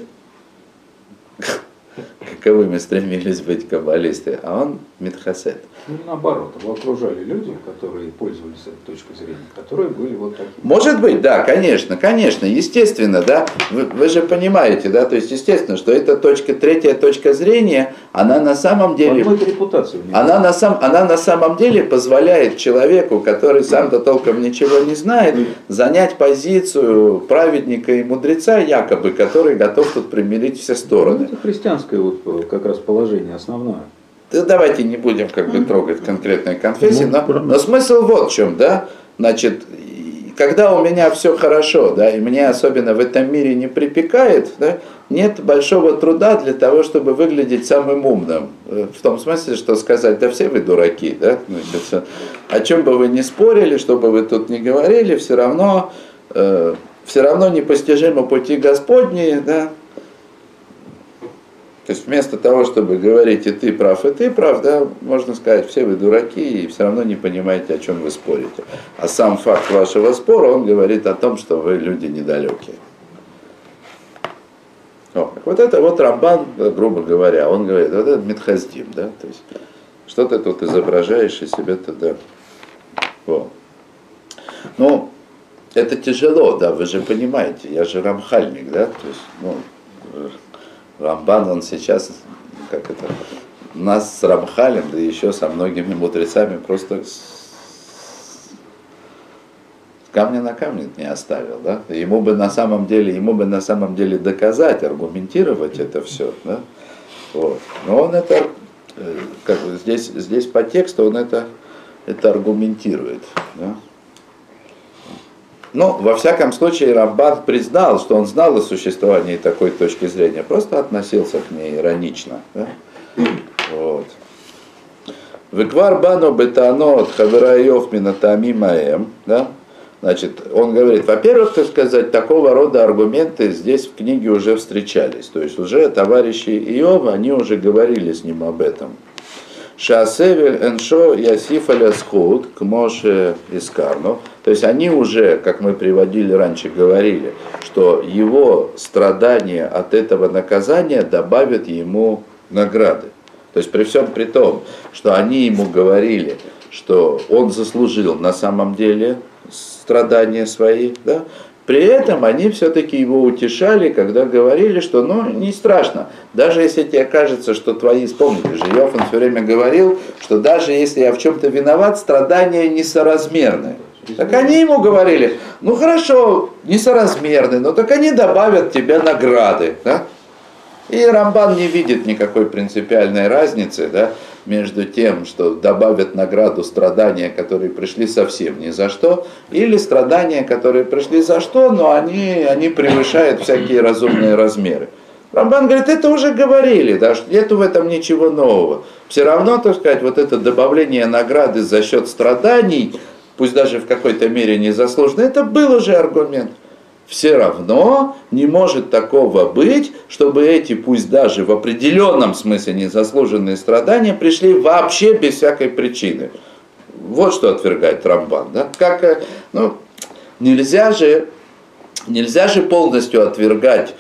[laughs] каковыми стремились быть каббалисты, а он митхасет. Ну, наоборот, его окружали люди, которые пользовались этой точкой зрения, которые были вот такие. Может быть, да, конечно, конечно, естественно, да. Вы, вы же понимаете, да, то есть естественно, что эта точка, третья точка зрения, она на самом деле... репутацию. Она на, сам, она на самом деле позволяет человеку, который сам-то толком ничего не знает, занять позицию праведника и мудреца якобы, который готов тут примирить все стороны. Ну, это христианское вот э, как раз положение основное. Да давайте не будем как бы трогать конкретные конфессии, ну, но, но смысл вот в чем, да, значит, когда у меня все хорошо, да, и мне особенно в этом мире не припекает, да, нет большого труда для того, чтобы выглядеть самым умным. Э, в том смысле, что сказать, да все вы дураки, да, значит, о чем бы вы ни спорили, что бы вы тут ни говорили, все равно э, все равно непостижимы пути Господни, да, то есть вместо того, чтобы говорить и ты прав, и ты прав, да, можно сказать, все вы дураки и все равно не понимаете, о чем вы спорите. А сам факт вашего спора, он говорит о том, что вы люди недалекие. О, вот это вот Рамбан, грубо говоря, он говорит, вот это Митхаздим, да, то есть что ты тут изображаешь из себя тогда. Вот. Ну, это тяжело, да, вы же понимаете, я же рамхальник, да, то есть, ну, Рамбан, он сейчас, как это, нас с Рамхалем, да еще со многими мудрецами просто с камня на камне не оставил, да? Ему бы на самом деле, ему бы на самом деле доказать, аргументировать это все, да? Вот. Но он это, э, как бы здесь, здесь по тексту он это, это аргументирует, да? Но, во всяком случае, Рамбан признал, что он знал о существовании такой точки зрения, просто относился к ней иронично. Вот. Веквар бану бетанот хавераев минатами маем, да? Значит, он говорит, во-первых, так сказать, такого рода аргументы здесь в книге уже встречались. То есть уже товарищи Иова, они уже говорили с ним об этом. Шаасевель эншо ясиф алясхуд к Моше Искарну. То есть они уже, как мы приводили раньше, говорили, что его страдания от этого наказания добавят ему награды. То есть при всем при том, что они ему говорили, что он заслужил на самом деле страдания свои, да, при этом они все-таки его утешали, когда говорили, что ну не страшно. Даже если тебе кажется, что твои, вспомните же, Йофан все время говорил, что даже если я в чем-то виноват, страдания несоразмерны. Так они ему говорили, ну хорошо, несоразмерны, но так они добавят тебе награды. Да? И Рамбан не видит никакой принципиальной разницы да, между тем, что добавят награду страдания, которые пришли совсем ни за что, или страдания, которые пришли за что, но они, они превышают всякие разумные размеры. Рамбан говорит, это уже говорили, да, что нету в этом ничего нового. Все равно, так сказать, вот это добавление награды за счет страданий, пусть даже в какой-то мере незаслуженно, это был уже аргумент все равно не может такого быть, чтобы эти, пусть даже в определенном смысле незаслуженные страдания, пришли вообще без всякой причины. Вот что отвергает Рамбан. Да? Как, э, ну, нельзя, же, нельзя же полностью отвергать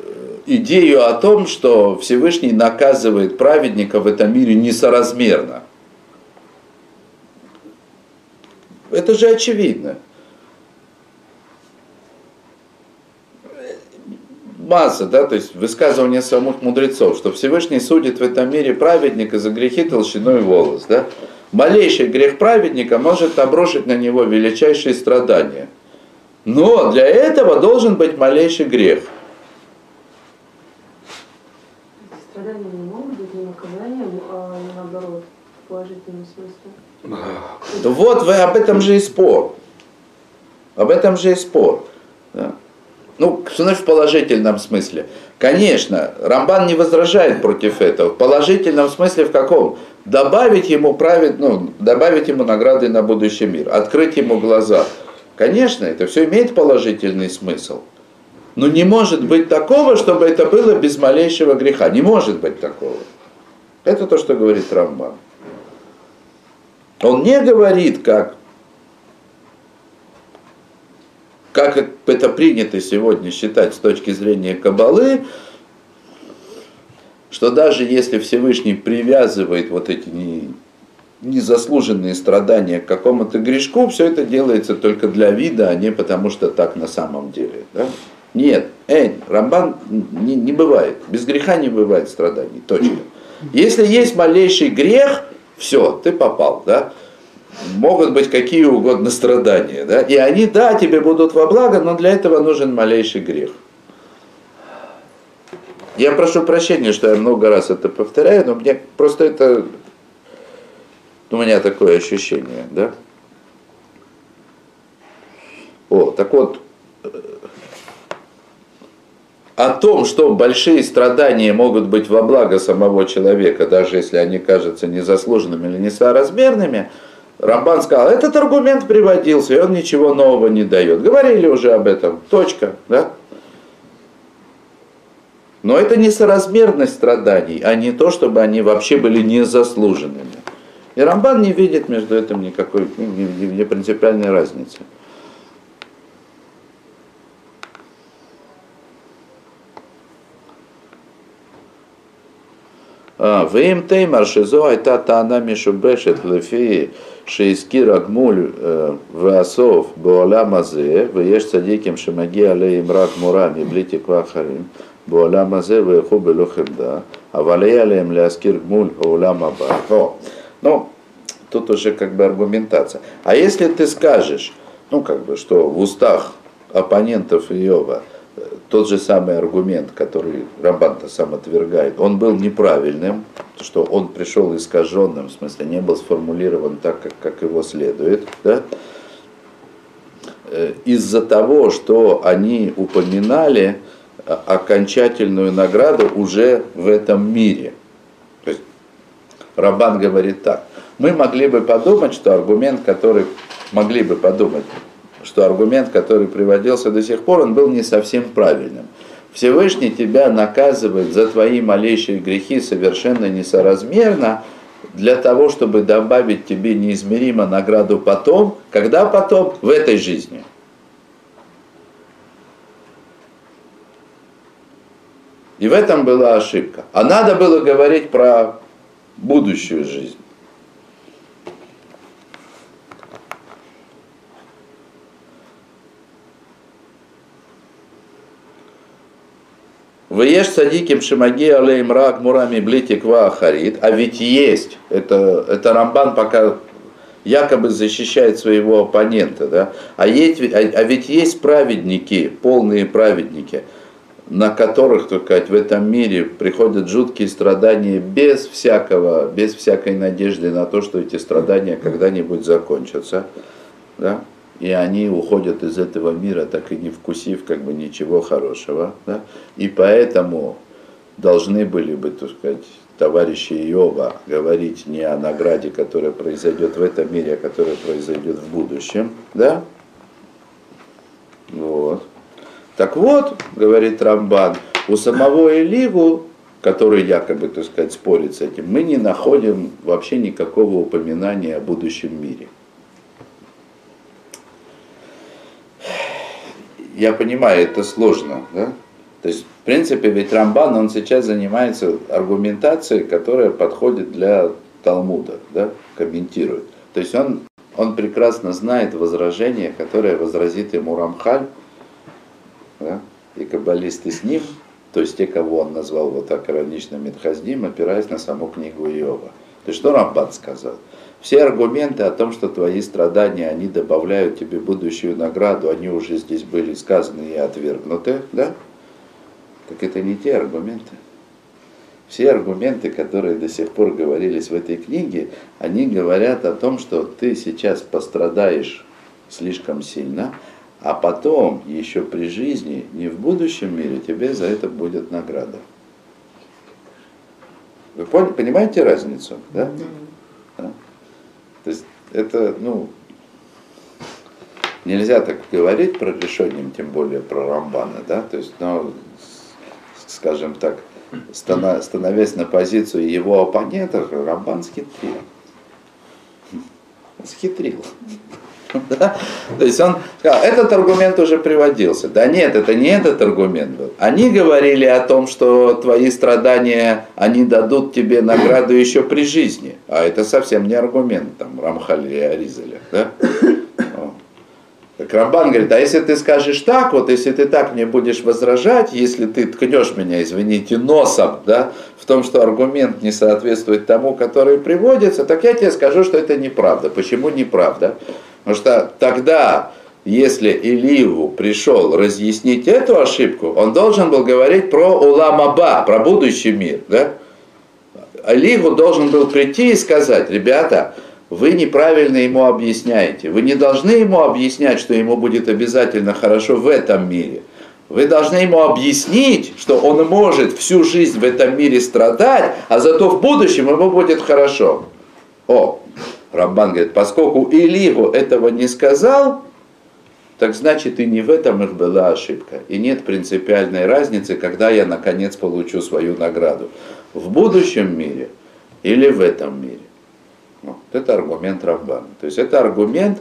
э, идею о том, что Всевышний наказывает праведника в этом мире несоразмерно. Это же очевидно. Масса, да, то есть высказывание самых мудрецов, что Всевышний судит в этом мире праведника за грехи толщиной волос, да. Малейший грех праведника может обрушить на него величайшие страдания. Но для этого должен быть малейший грех. Страдания не могут быть не наказанием, а наоборот, в положительном смысле. Вот вы об этом же и спор. Об этом же и спор. Да? Ну, значит в положительном смысле? Конечно, Рамбан не возражает против этого. В положительном смысле в каком? Добавить ему, правед, ну, добавить ему награды на будущий мир, открыть ему глаза. Конечно, это все имеет положительный смысл. Но не может быть такого, чтобы это было без малейшего греха. Не может быть такого. Это то, что говорит Рамбан. Он не говорит, как как это принято сегодня считать с точки зрения Кабалы, что даже если Всевышний привязывает вот эти незаслуженные страдания к какому-то грешку, все это делается только для вида, а не потому что так на самом деле. Да? Нет, Эй, Рамбан не, не бывает, без греха не бывает страданий, точно. Если есть малейший грех, все, ты попал, да? Могут быть какие угодно страдания. Да? И они, да, тебе будут во благо, но для этого нужен малейший грех. Я прошу прощения, что я много раз это повторяю, но мне просто это, у меня такое ощущение, да? О, так вот, о том, что большие страдания могут быть во благо самого человека, даже если они кажутся незаслуженными или несоразмерными, Рамбан сказал, этот аргумент приводился, и он ничего нового не дает. Говорили уже об этом. Точка. Да? Но это несоразмерность страданий, а не то, чтобы они вообще были незаслуженными. И Рамбан не видит между этим никакой не, не, не принципиальной разницы. ואם תימר שזו הייתה טענה משובשת לפי Шейскир Агмуль Васов Буаламазе, Веш Садиким Шимаги Алеим Рак Мурами Блити Квахарим, Буаламазе Веху Белохемда, Авалей Алеем Ляскир Гмуль Ауламаба. Ну, тут уже как бы аргументация. А если ты скажешь, ну как бы, что в устах оппонентов Иова – тот же самый аргумент, который Рамбан-то сам отвергает, он был неправильным, что он пришел искаженным, в смысле не был сформулирован так, как, как его следует, да? Э, из-за того, что они упоминали окончательную награду уже в этом мире. То есть Рабан говорит так. Мы могли бы подумать, что аргумент, который могли бы подумать, что аргумент, который приводился до сих пор, он был не совсем правильным. Всевышний тебя наказывает за твои малейшие грехи совершенно несоразмерно, для того, чтобы добавить тебе неизмеримо награду потом, когда потом? В этой жизни. И в этом была ошибка. А надо было говорить про будущую жизнь. Вееш садиким шимаги алейм рак мурами блитиква ахарит. А ведь есть, это, это Рамбан пока якобы защищает своего оппонента. Да? А, есть, а, а ведь есть праведники, полные праведники, на которых, так сказать, в этом мире приходят жуткие страдания без всякого, без всякой надежды на то, что эти страдания когда-нибудь закончатся. Да? И они уходят из этого мира, так и не вкусив как бы ничего хорошего. Да? И поэтому должны были бы, так сказать, товарищи Иова говорить не о награде, которая произойдет в этом мире, а которая произойдет в будущем. Да? Вот. Так вот, говорит Рамбан, у самого Эливу, который якобы, так сказать, спорит с этим, мы не находим вообще никакого упоминания о будущем мире. Я понимаю, это сложно, да? То есть, в принципе, ведь Рамбан, он сейчас занимается аргументацией, которая подходит для Талмуда, да, комментирует. То есть он, он прекрасно знает возражение, которое возразит ему Рамхаль, да, и каббалисты с ним, то есть те, кого он назвал вот так иронично Медхаздим, опираясь на саму книгу Иова. То есть что Рамбан сказал? Все аргументы о том, что твои страдания, они добавляют тебе будущую награду, они уже здесь были сказаны и отвергнуты, да? Так это не те аргументы. Все аргументы, которые до сих пор говорились в этой книге, они говорят о том, что ты сейчас пострадаешь слишком сильно, а потом, еще при жизни, не в будущем мире, тебе за это будет награда. Вы понимаете разницу? Да? То есть это, ну, нельзя так говорить про решением, тем более про Рамбана, да, то есть, ну, скажем так, становясь на позицию его оппонента, Рамбан схитрил. Схитрил. [laughs] Да? То есть он сказал, этот аргумент уже приводился. Да нет, это не этот аргумент был. Они говорили о том, что твои страдания, они дадут тебе награду еще при жизни. А это совсем не аргумент, там, Рамхали и Аризеля. Да? Так Рамбан говорит, а если ты скажешь так, вот если ты так мне будешь возражать, если ты ткнешь меня, извините, носом, да, в том, что аргумент не соответствует тому, который приводится, так я тебе скажу, что это неправда. Почему неправда? Потому что тогда, если Иливу пришел разъяснить эту ошибку, он должен был говорить про Уламаба, про будущий мир. Да? Иливу должен был прийти и сказать, ребята, вы неправильно ему объясняете. Вы не должны ему объяснять, что ему будет обязательно хорошо в этом мире. Вы должны ему объяснить, что он может всю жизнь в этом мире страдать, а зато в будущем ему будет хорошо. О, Рамбан говорит, поскольку Илигу этого не сказал, так значит и не в этом их была ошибка. И нет принципиальной разницы, когда я наконец получу свою награду. В будущем мире или в этом мире. Вот это аргумент Рамбана. То есть это аргумент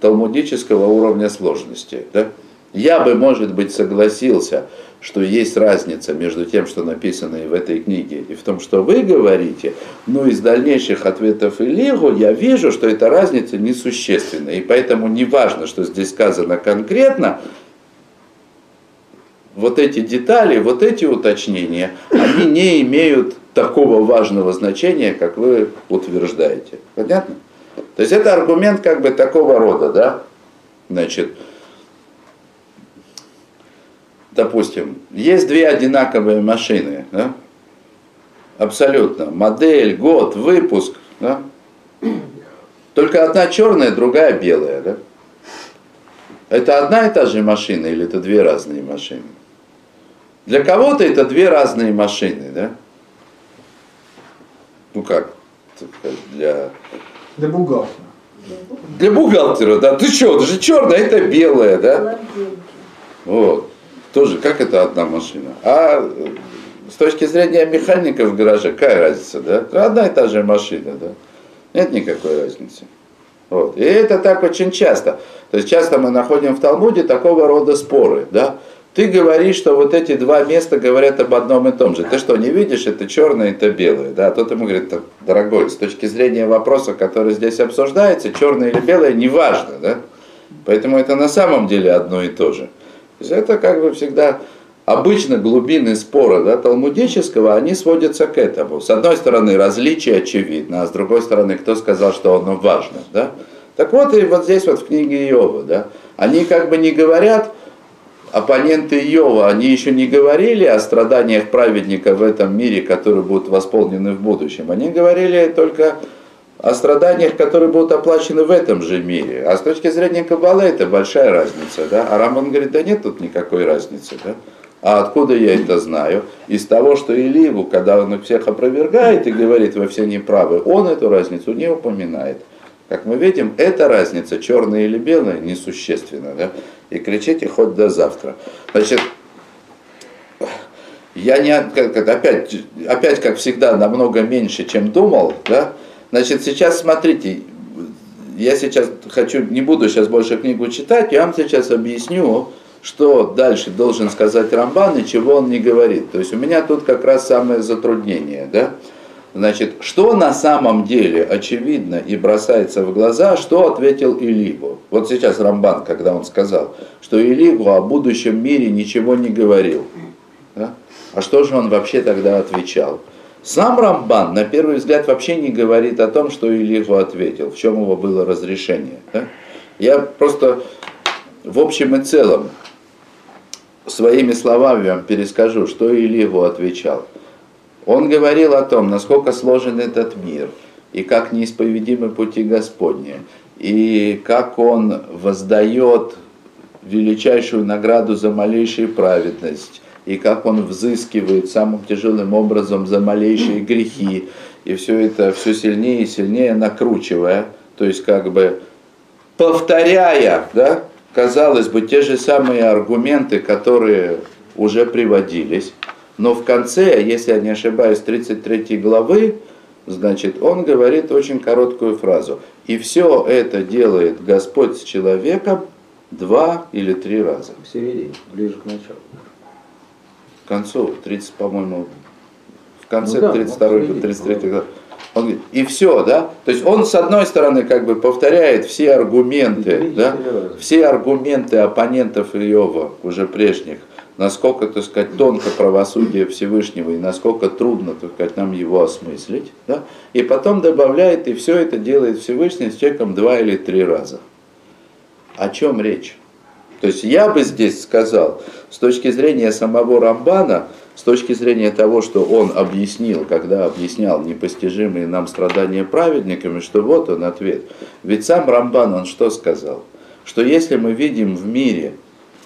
талмудического уровня сложности. Да? Я бы, может быть, согласился, что есть разница между тем, что написано и в этой книге, и в том, что вы говорите, но из дальнейших ответов Илигу я вижу, что эта разница несущественна, и поэтому не важно, что здесь сказано конкретно, вот эти детали, вот эти уточнения, они не имеют такого важного значения, как вы утверждаете. Понятно? То есть это аргумент как бы такого рода, да? Значит, допустим, есть две одинаковые машины, да? абсолютно, модель, год, выпуск, да? только одна черная, другая белая. Да? Это одна и та же машина или это две разные машины? Для кого-то это две разные машины, да? Ну как, для... Для бухгалтера. Для бухгалтера, да. Ты что, это же черная, это белая, да? Вот. Тоже, как это одна машина? А с точки зрения механика в гараже, какая разница, да? Одна и та же машина, да? Нет никакой разницы. Вот. И это так очень часто. То есть часто мы находим в Талмуде такого рода споры, да? Ты говоришь, что вот эти два места говорят об одном и том же. Ты что, не видишь, это черное, это белое. Да? А тот ему говорит, дорогой, с точки зрения вопроса, который здесь обсуждается, черное или белое, не важно. Да? Поэтому это на самом деле одно и то же. То есть это как бы всегда обычно глубины спора да, талмудического, они сводятся к этому. С одной стороны, различие очевидно, а с другой стороны, кто сказал, что оно важно. Да? Так вот и вот здесь вот в книге Иова, да, они как бы не говорят, оппоненты Иова, они еще не говорили о страданиях праведника в этом мире, которые будут восполнены в будущем. Они говорили только о страданиях, которые будут оплачены в этом же мире. А с точки зрения Каббалы это большая разница. Да? А Рамон говорит, да нет тут никакой разницы. Да? А откуда я это знаю? Из того, что Илигу, когда он всех опровергает и говорит, вы все неправы, он эту разницу не упоминает. Как мы видим, эта разница, черная или белая, несущественна. Да? И кричите хоть до завтра. Значит, я не, опять, опять, как всегда, намного меньше, чем думал. Да? Значит, сейчас смотрите, я сейчас хочу, не буду сейчас больше книгу читать, я вам сейчас объясню, что дальше должен сказать Рамбан и чего он не говорит. То есть у меня тут как раз самое затруднение. Да? Значит, что на самом деле очевидно и бросается в глаза, что ответил Илигу. Вот сейчас Рамбан, когда он сказал, что Илигу о будущем мире ничего не говорил. Да? А что же он вообще тогда отвечал? Сам Рамбан, на первый взгляд, вообще не говорит о том, что Илигу ответил, в чем его было разрешение. Да? Я просто в общем и целом своими словами вам перескажу, что Илигу отвечал. Он говорил о том, насколько сложен этот мир, и как неисповедимы пути Господни, и как он воздает величайшую награду за малейшую праведность, и как он взыскивает самым тяжелым образом за малейшие грехи, и все это все сильнее и сильнее накручивая, то есть как бы повторяя, да, казалось бы, те же самые аргументы, которые уже приводились, но в конце, если я не ошибаюсь, 33 главы, значит, он говорит очень короткую фразу. И все это делает Господь с человеком два или три раза. В середине, ближе к началу. Концу, 30, по-моему, в конце ну да, 32 33 главы. Он говорит, и все, да? То есть он с одной стороны как бы повторяет все аргументы, да? все аргументы оппонентов Иова, уже прежних, насколько, так сказать, тонко правосудие Всевышнего и насколько трудно, так сказать, нам его осмыслить. Да? И потом добавляет, и все это делает Всевышний с человеком два или три раза. О чем речь? То есть я бы здесь сказал, с точки зрения самого Рамбана, с точки зрения того, что он объяснил, когда объяснял непостижимые нам страдания праведниками, что вот он ответ. Ведь сам Рамбан, он что сказал? Что если мы видим в мире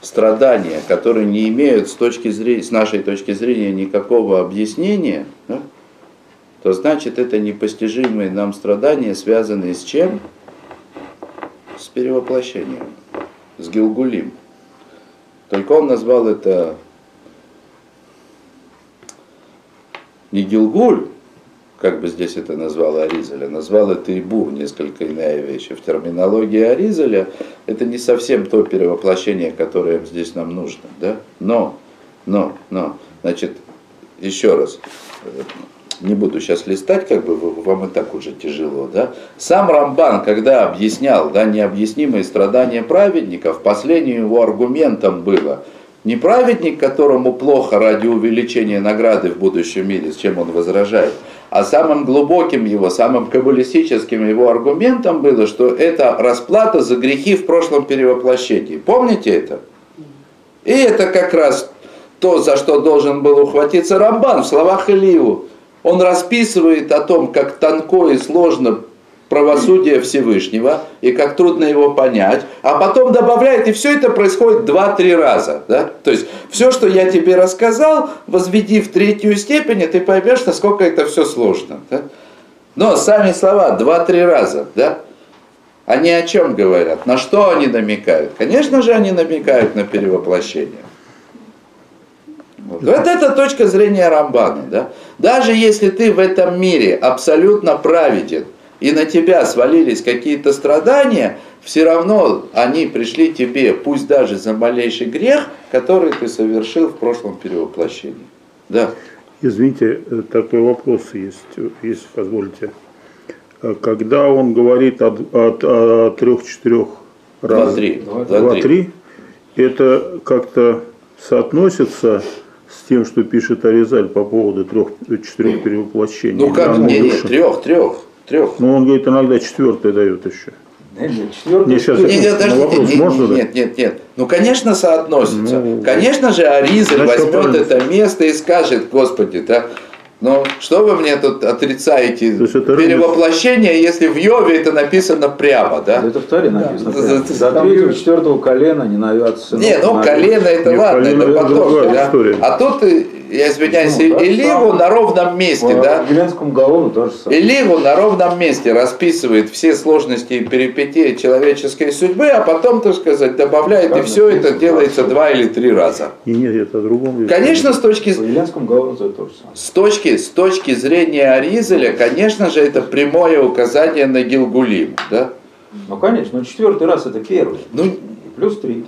страдания, которые не имеют с, точки зрения, с нашей точки зрения никакого объяснения, да, то значит это непостижимые нам страдания, связанные с чем? С перевоплощением, с Гилгулим. Только он назвал это не Гилгуль, как бы здесь это назвал Аризаля, назвал это Ибур, несколько иная вещь. В терминологии Аризаля это не совсем то перевоплощение, которое здесь нам нужно. Да? Но, но, но, значит, еще раз, не буду сейчас листать, как бы вам и так уже тяжело, да. Сам Рамбан, когда объяснял, да, необъяснимые страдания праведников, последним его аргументом было, не праведник, которому плохо ради увеличения награды в будущем мире, с чем он возражает, а самым глубоким его, самым каббалистическим его аргументом было, что это расплата за грехи в прошлом перевоплощении. Помните это? И это как раз то, за что должен был ухватиться Рамбан в словах Илиеву. Он расписывает о том, как тонко и сложно правосудие Всевышнего, и как трудно его понять, а потом добавляет, и все это происходит два-три раза. Да? То есть все, что я тебе рассказал, возведи в третью степень, и ты поймешь, насколько это все сложно. Да? Но сами слова два-три раза, да? Они о чем говорят? На что они намекают? Конечно же, они намекают на перевоплощение. Вот. это точка зрения Рамбана. Да? Даже если ты в этом мире абсолютно праведен, и на тебя свалились какие-то страдания, все равно они пришли тебе, пусть даже за малейший грех, который ты совершил в прошлом перевоплощении. Да. Извините, э, такой вопрос есть, если позволите. А когда он говорит о, о, о трех-четырех Два-три. Два-три. Это как-то соотносится с тем, что пишет Аризаль по поводу трех-четырех перевоплощений. Ну как, не, не, трех, трех. Трех. Ну, он говорит, иногда четвертое дает еще. Нет, нет, четвертый. Не, сейчас, нет, нет, подождите, вопрос, нет, можно, нет, да? нет, нет. Ну, конечно, соотносится. Ну, конечно же, Аризаль возьмет это место и скажет, Господи, да, но что вы мне тут отрицаете? это Перевоплощение, если в Йове это написано прямо, да? Это в Таре написано. Да. За третьего, четвертого колена не навязаться. Не, ну колено это ладно, колено это потом. Да? А тут я извиняюсь, ну, Эливу на ровном месте, в, да? В Геленском Гаону тоже самое. Эливу на ровном месте расписывает все сложности и перипетии человеческой судьбы, а потом, так сказать, добавляет, как и все это делается да, два или три раза. И нет, это другом. Конечно, с точки, самое. С точки, с точки зрения Аризеля, конечно же, это прямое указание на Гилгулим, да? Ну, конечно, но четвертый раз это первый. Ну, плюс три.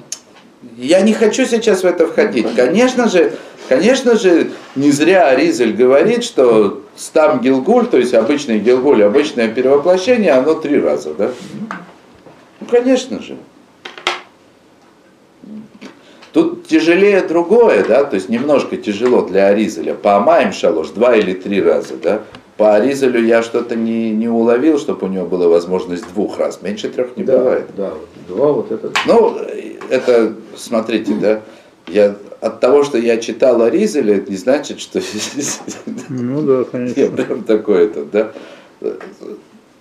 Я не хочу сейчас в это входить. Конечно же, конечно же, не зря Аризель говорит, что стам Гилгуль, то есть обычный Гилгуль, обычное перевоплощение, оно три раза, да? Ну, конечно же. Тут тяжелее другое, да, то есть немножко тяжело для Аризеля. По Амаем Шалош два или три раза, да. По Аризелю я что-то не, не уловил, чтобы у него была возможность двух раз. Меньше трех не да, бывает. Да, два вот это. Ну, это, смотрите, да, я от того, что я читал о Ризеле, это не значит, что ну, да, конечно. я прям такой-то, да.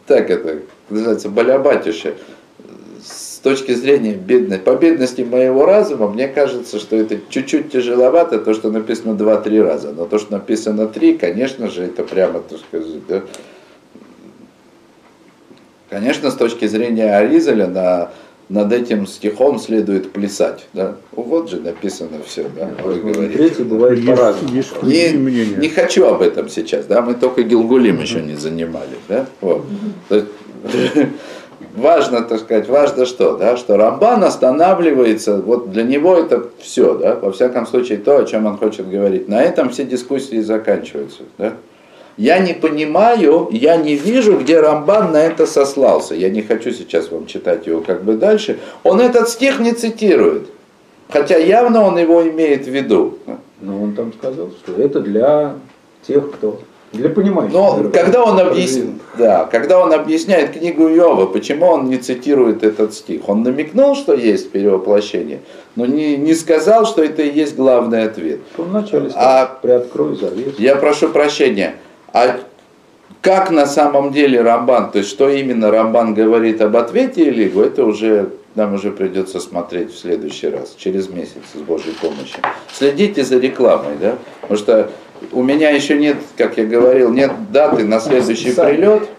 Так это, называется, балябатище. С точки зрения бедной, по бедности моего разума, мне кажется, что это чуть-чуть тяжеловато, то, что написано 2-3 раза. Но то, что написано 3, конечно же, это прямо, так сказать, да. Конечно, с точки зрения Аризеля на над этим стихом следует плясать. Да? Вот же написано все. Да? Вы говорите. Третий бывает по-разному. Не, не хочу об этом сейчас. Да? Мы только Гилгулим еще не занимали. Да? Вот. [laughs] важно, так сказать, важно что, да, что Рамбан останавливается, вот для него это все, да, во всяком случае то, о чем он хочет говорить. На этом все дискуссии заканчиваются, да. Я не понимаю, я не вижу, где Рамбан на это сослался. Я не хочу сейчас вам читать его как бы дальше. Он этот стих не цитирует. Хотя явно он его имеет в виду. Но он там сказал, что это для тех, кто для понимания. Но когда он, объяс... да, когда он объясняет книгу Иова, почему он не цитирует этот стих? Он намекнул, что есть перевоплощение, но не, не сказал, что это и есть главный ответ. Вначале а приоткрой завес. Я прошу прощения. А как на самом деле Рамбан, то есть что именно Рамбан говорит об ответе Элигу, это уже нам уже придется смотреть в следующий раз, через месяц, с Божьей помощью. Следите за рекламой, да? Потому что у меня еще нет, как я говорил, нет даты на следующий прилет.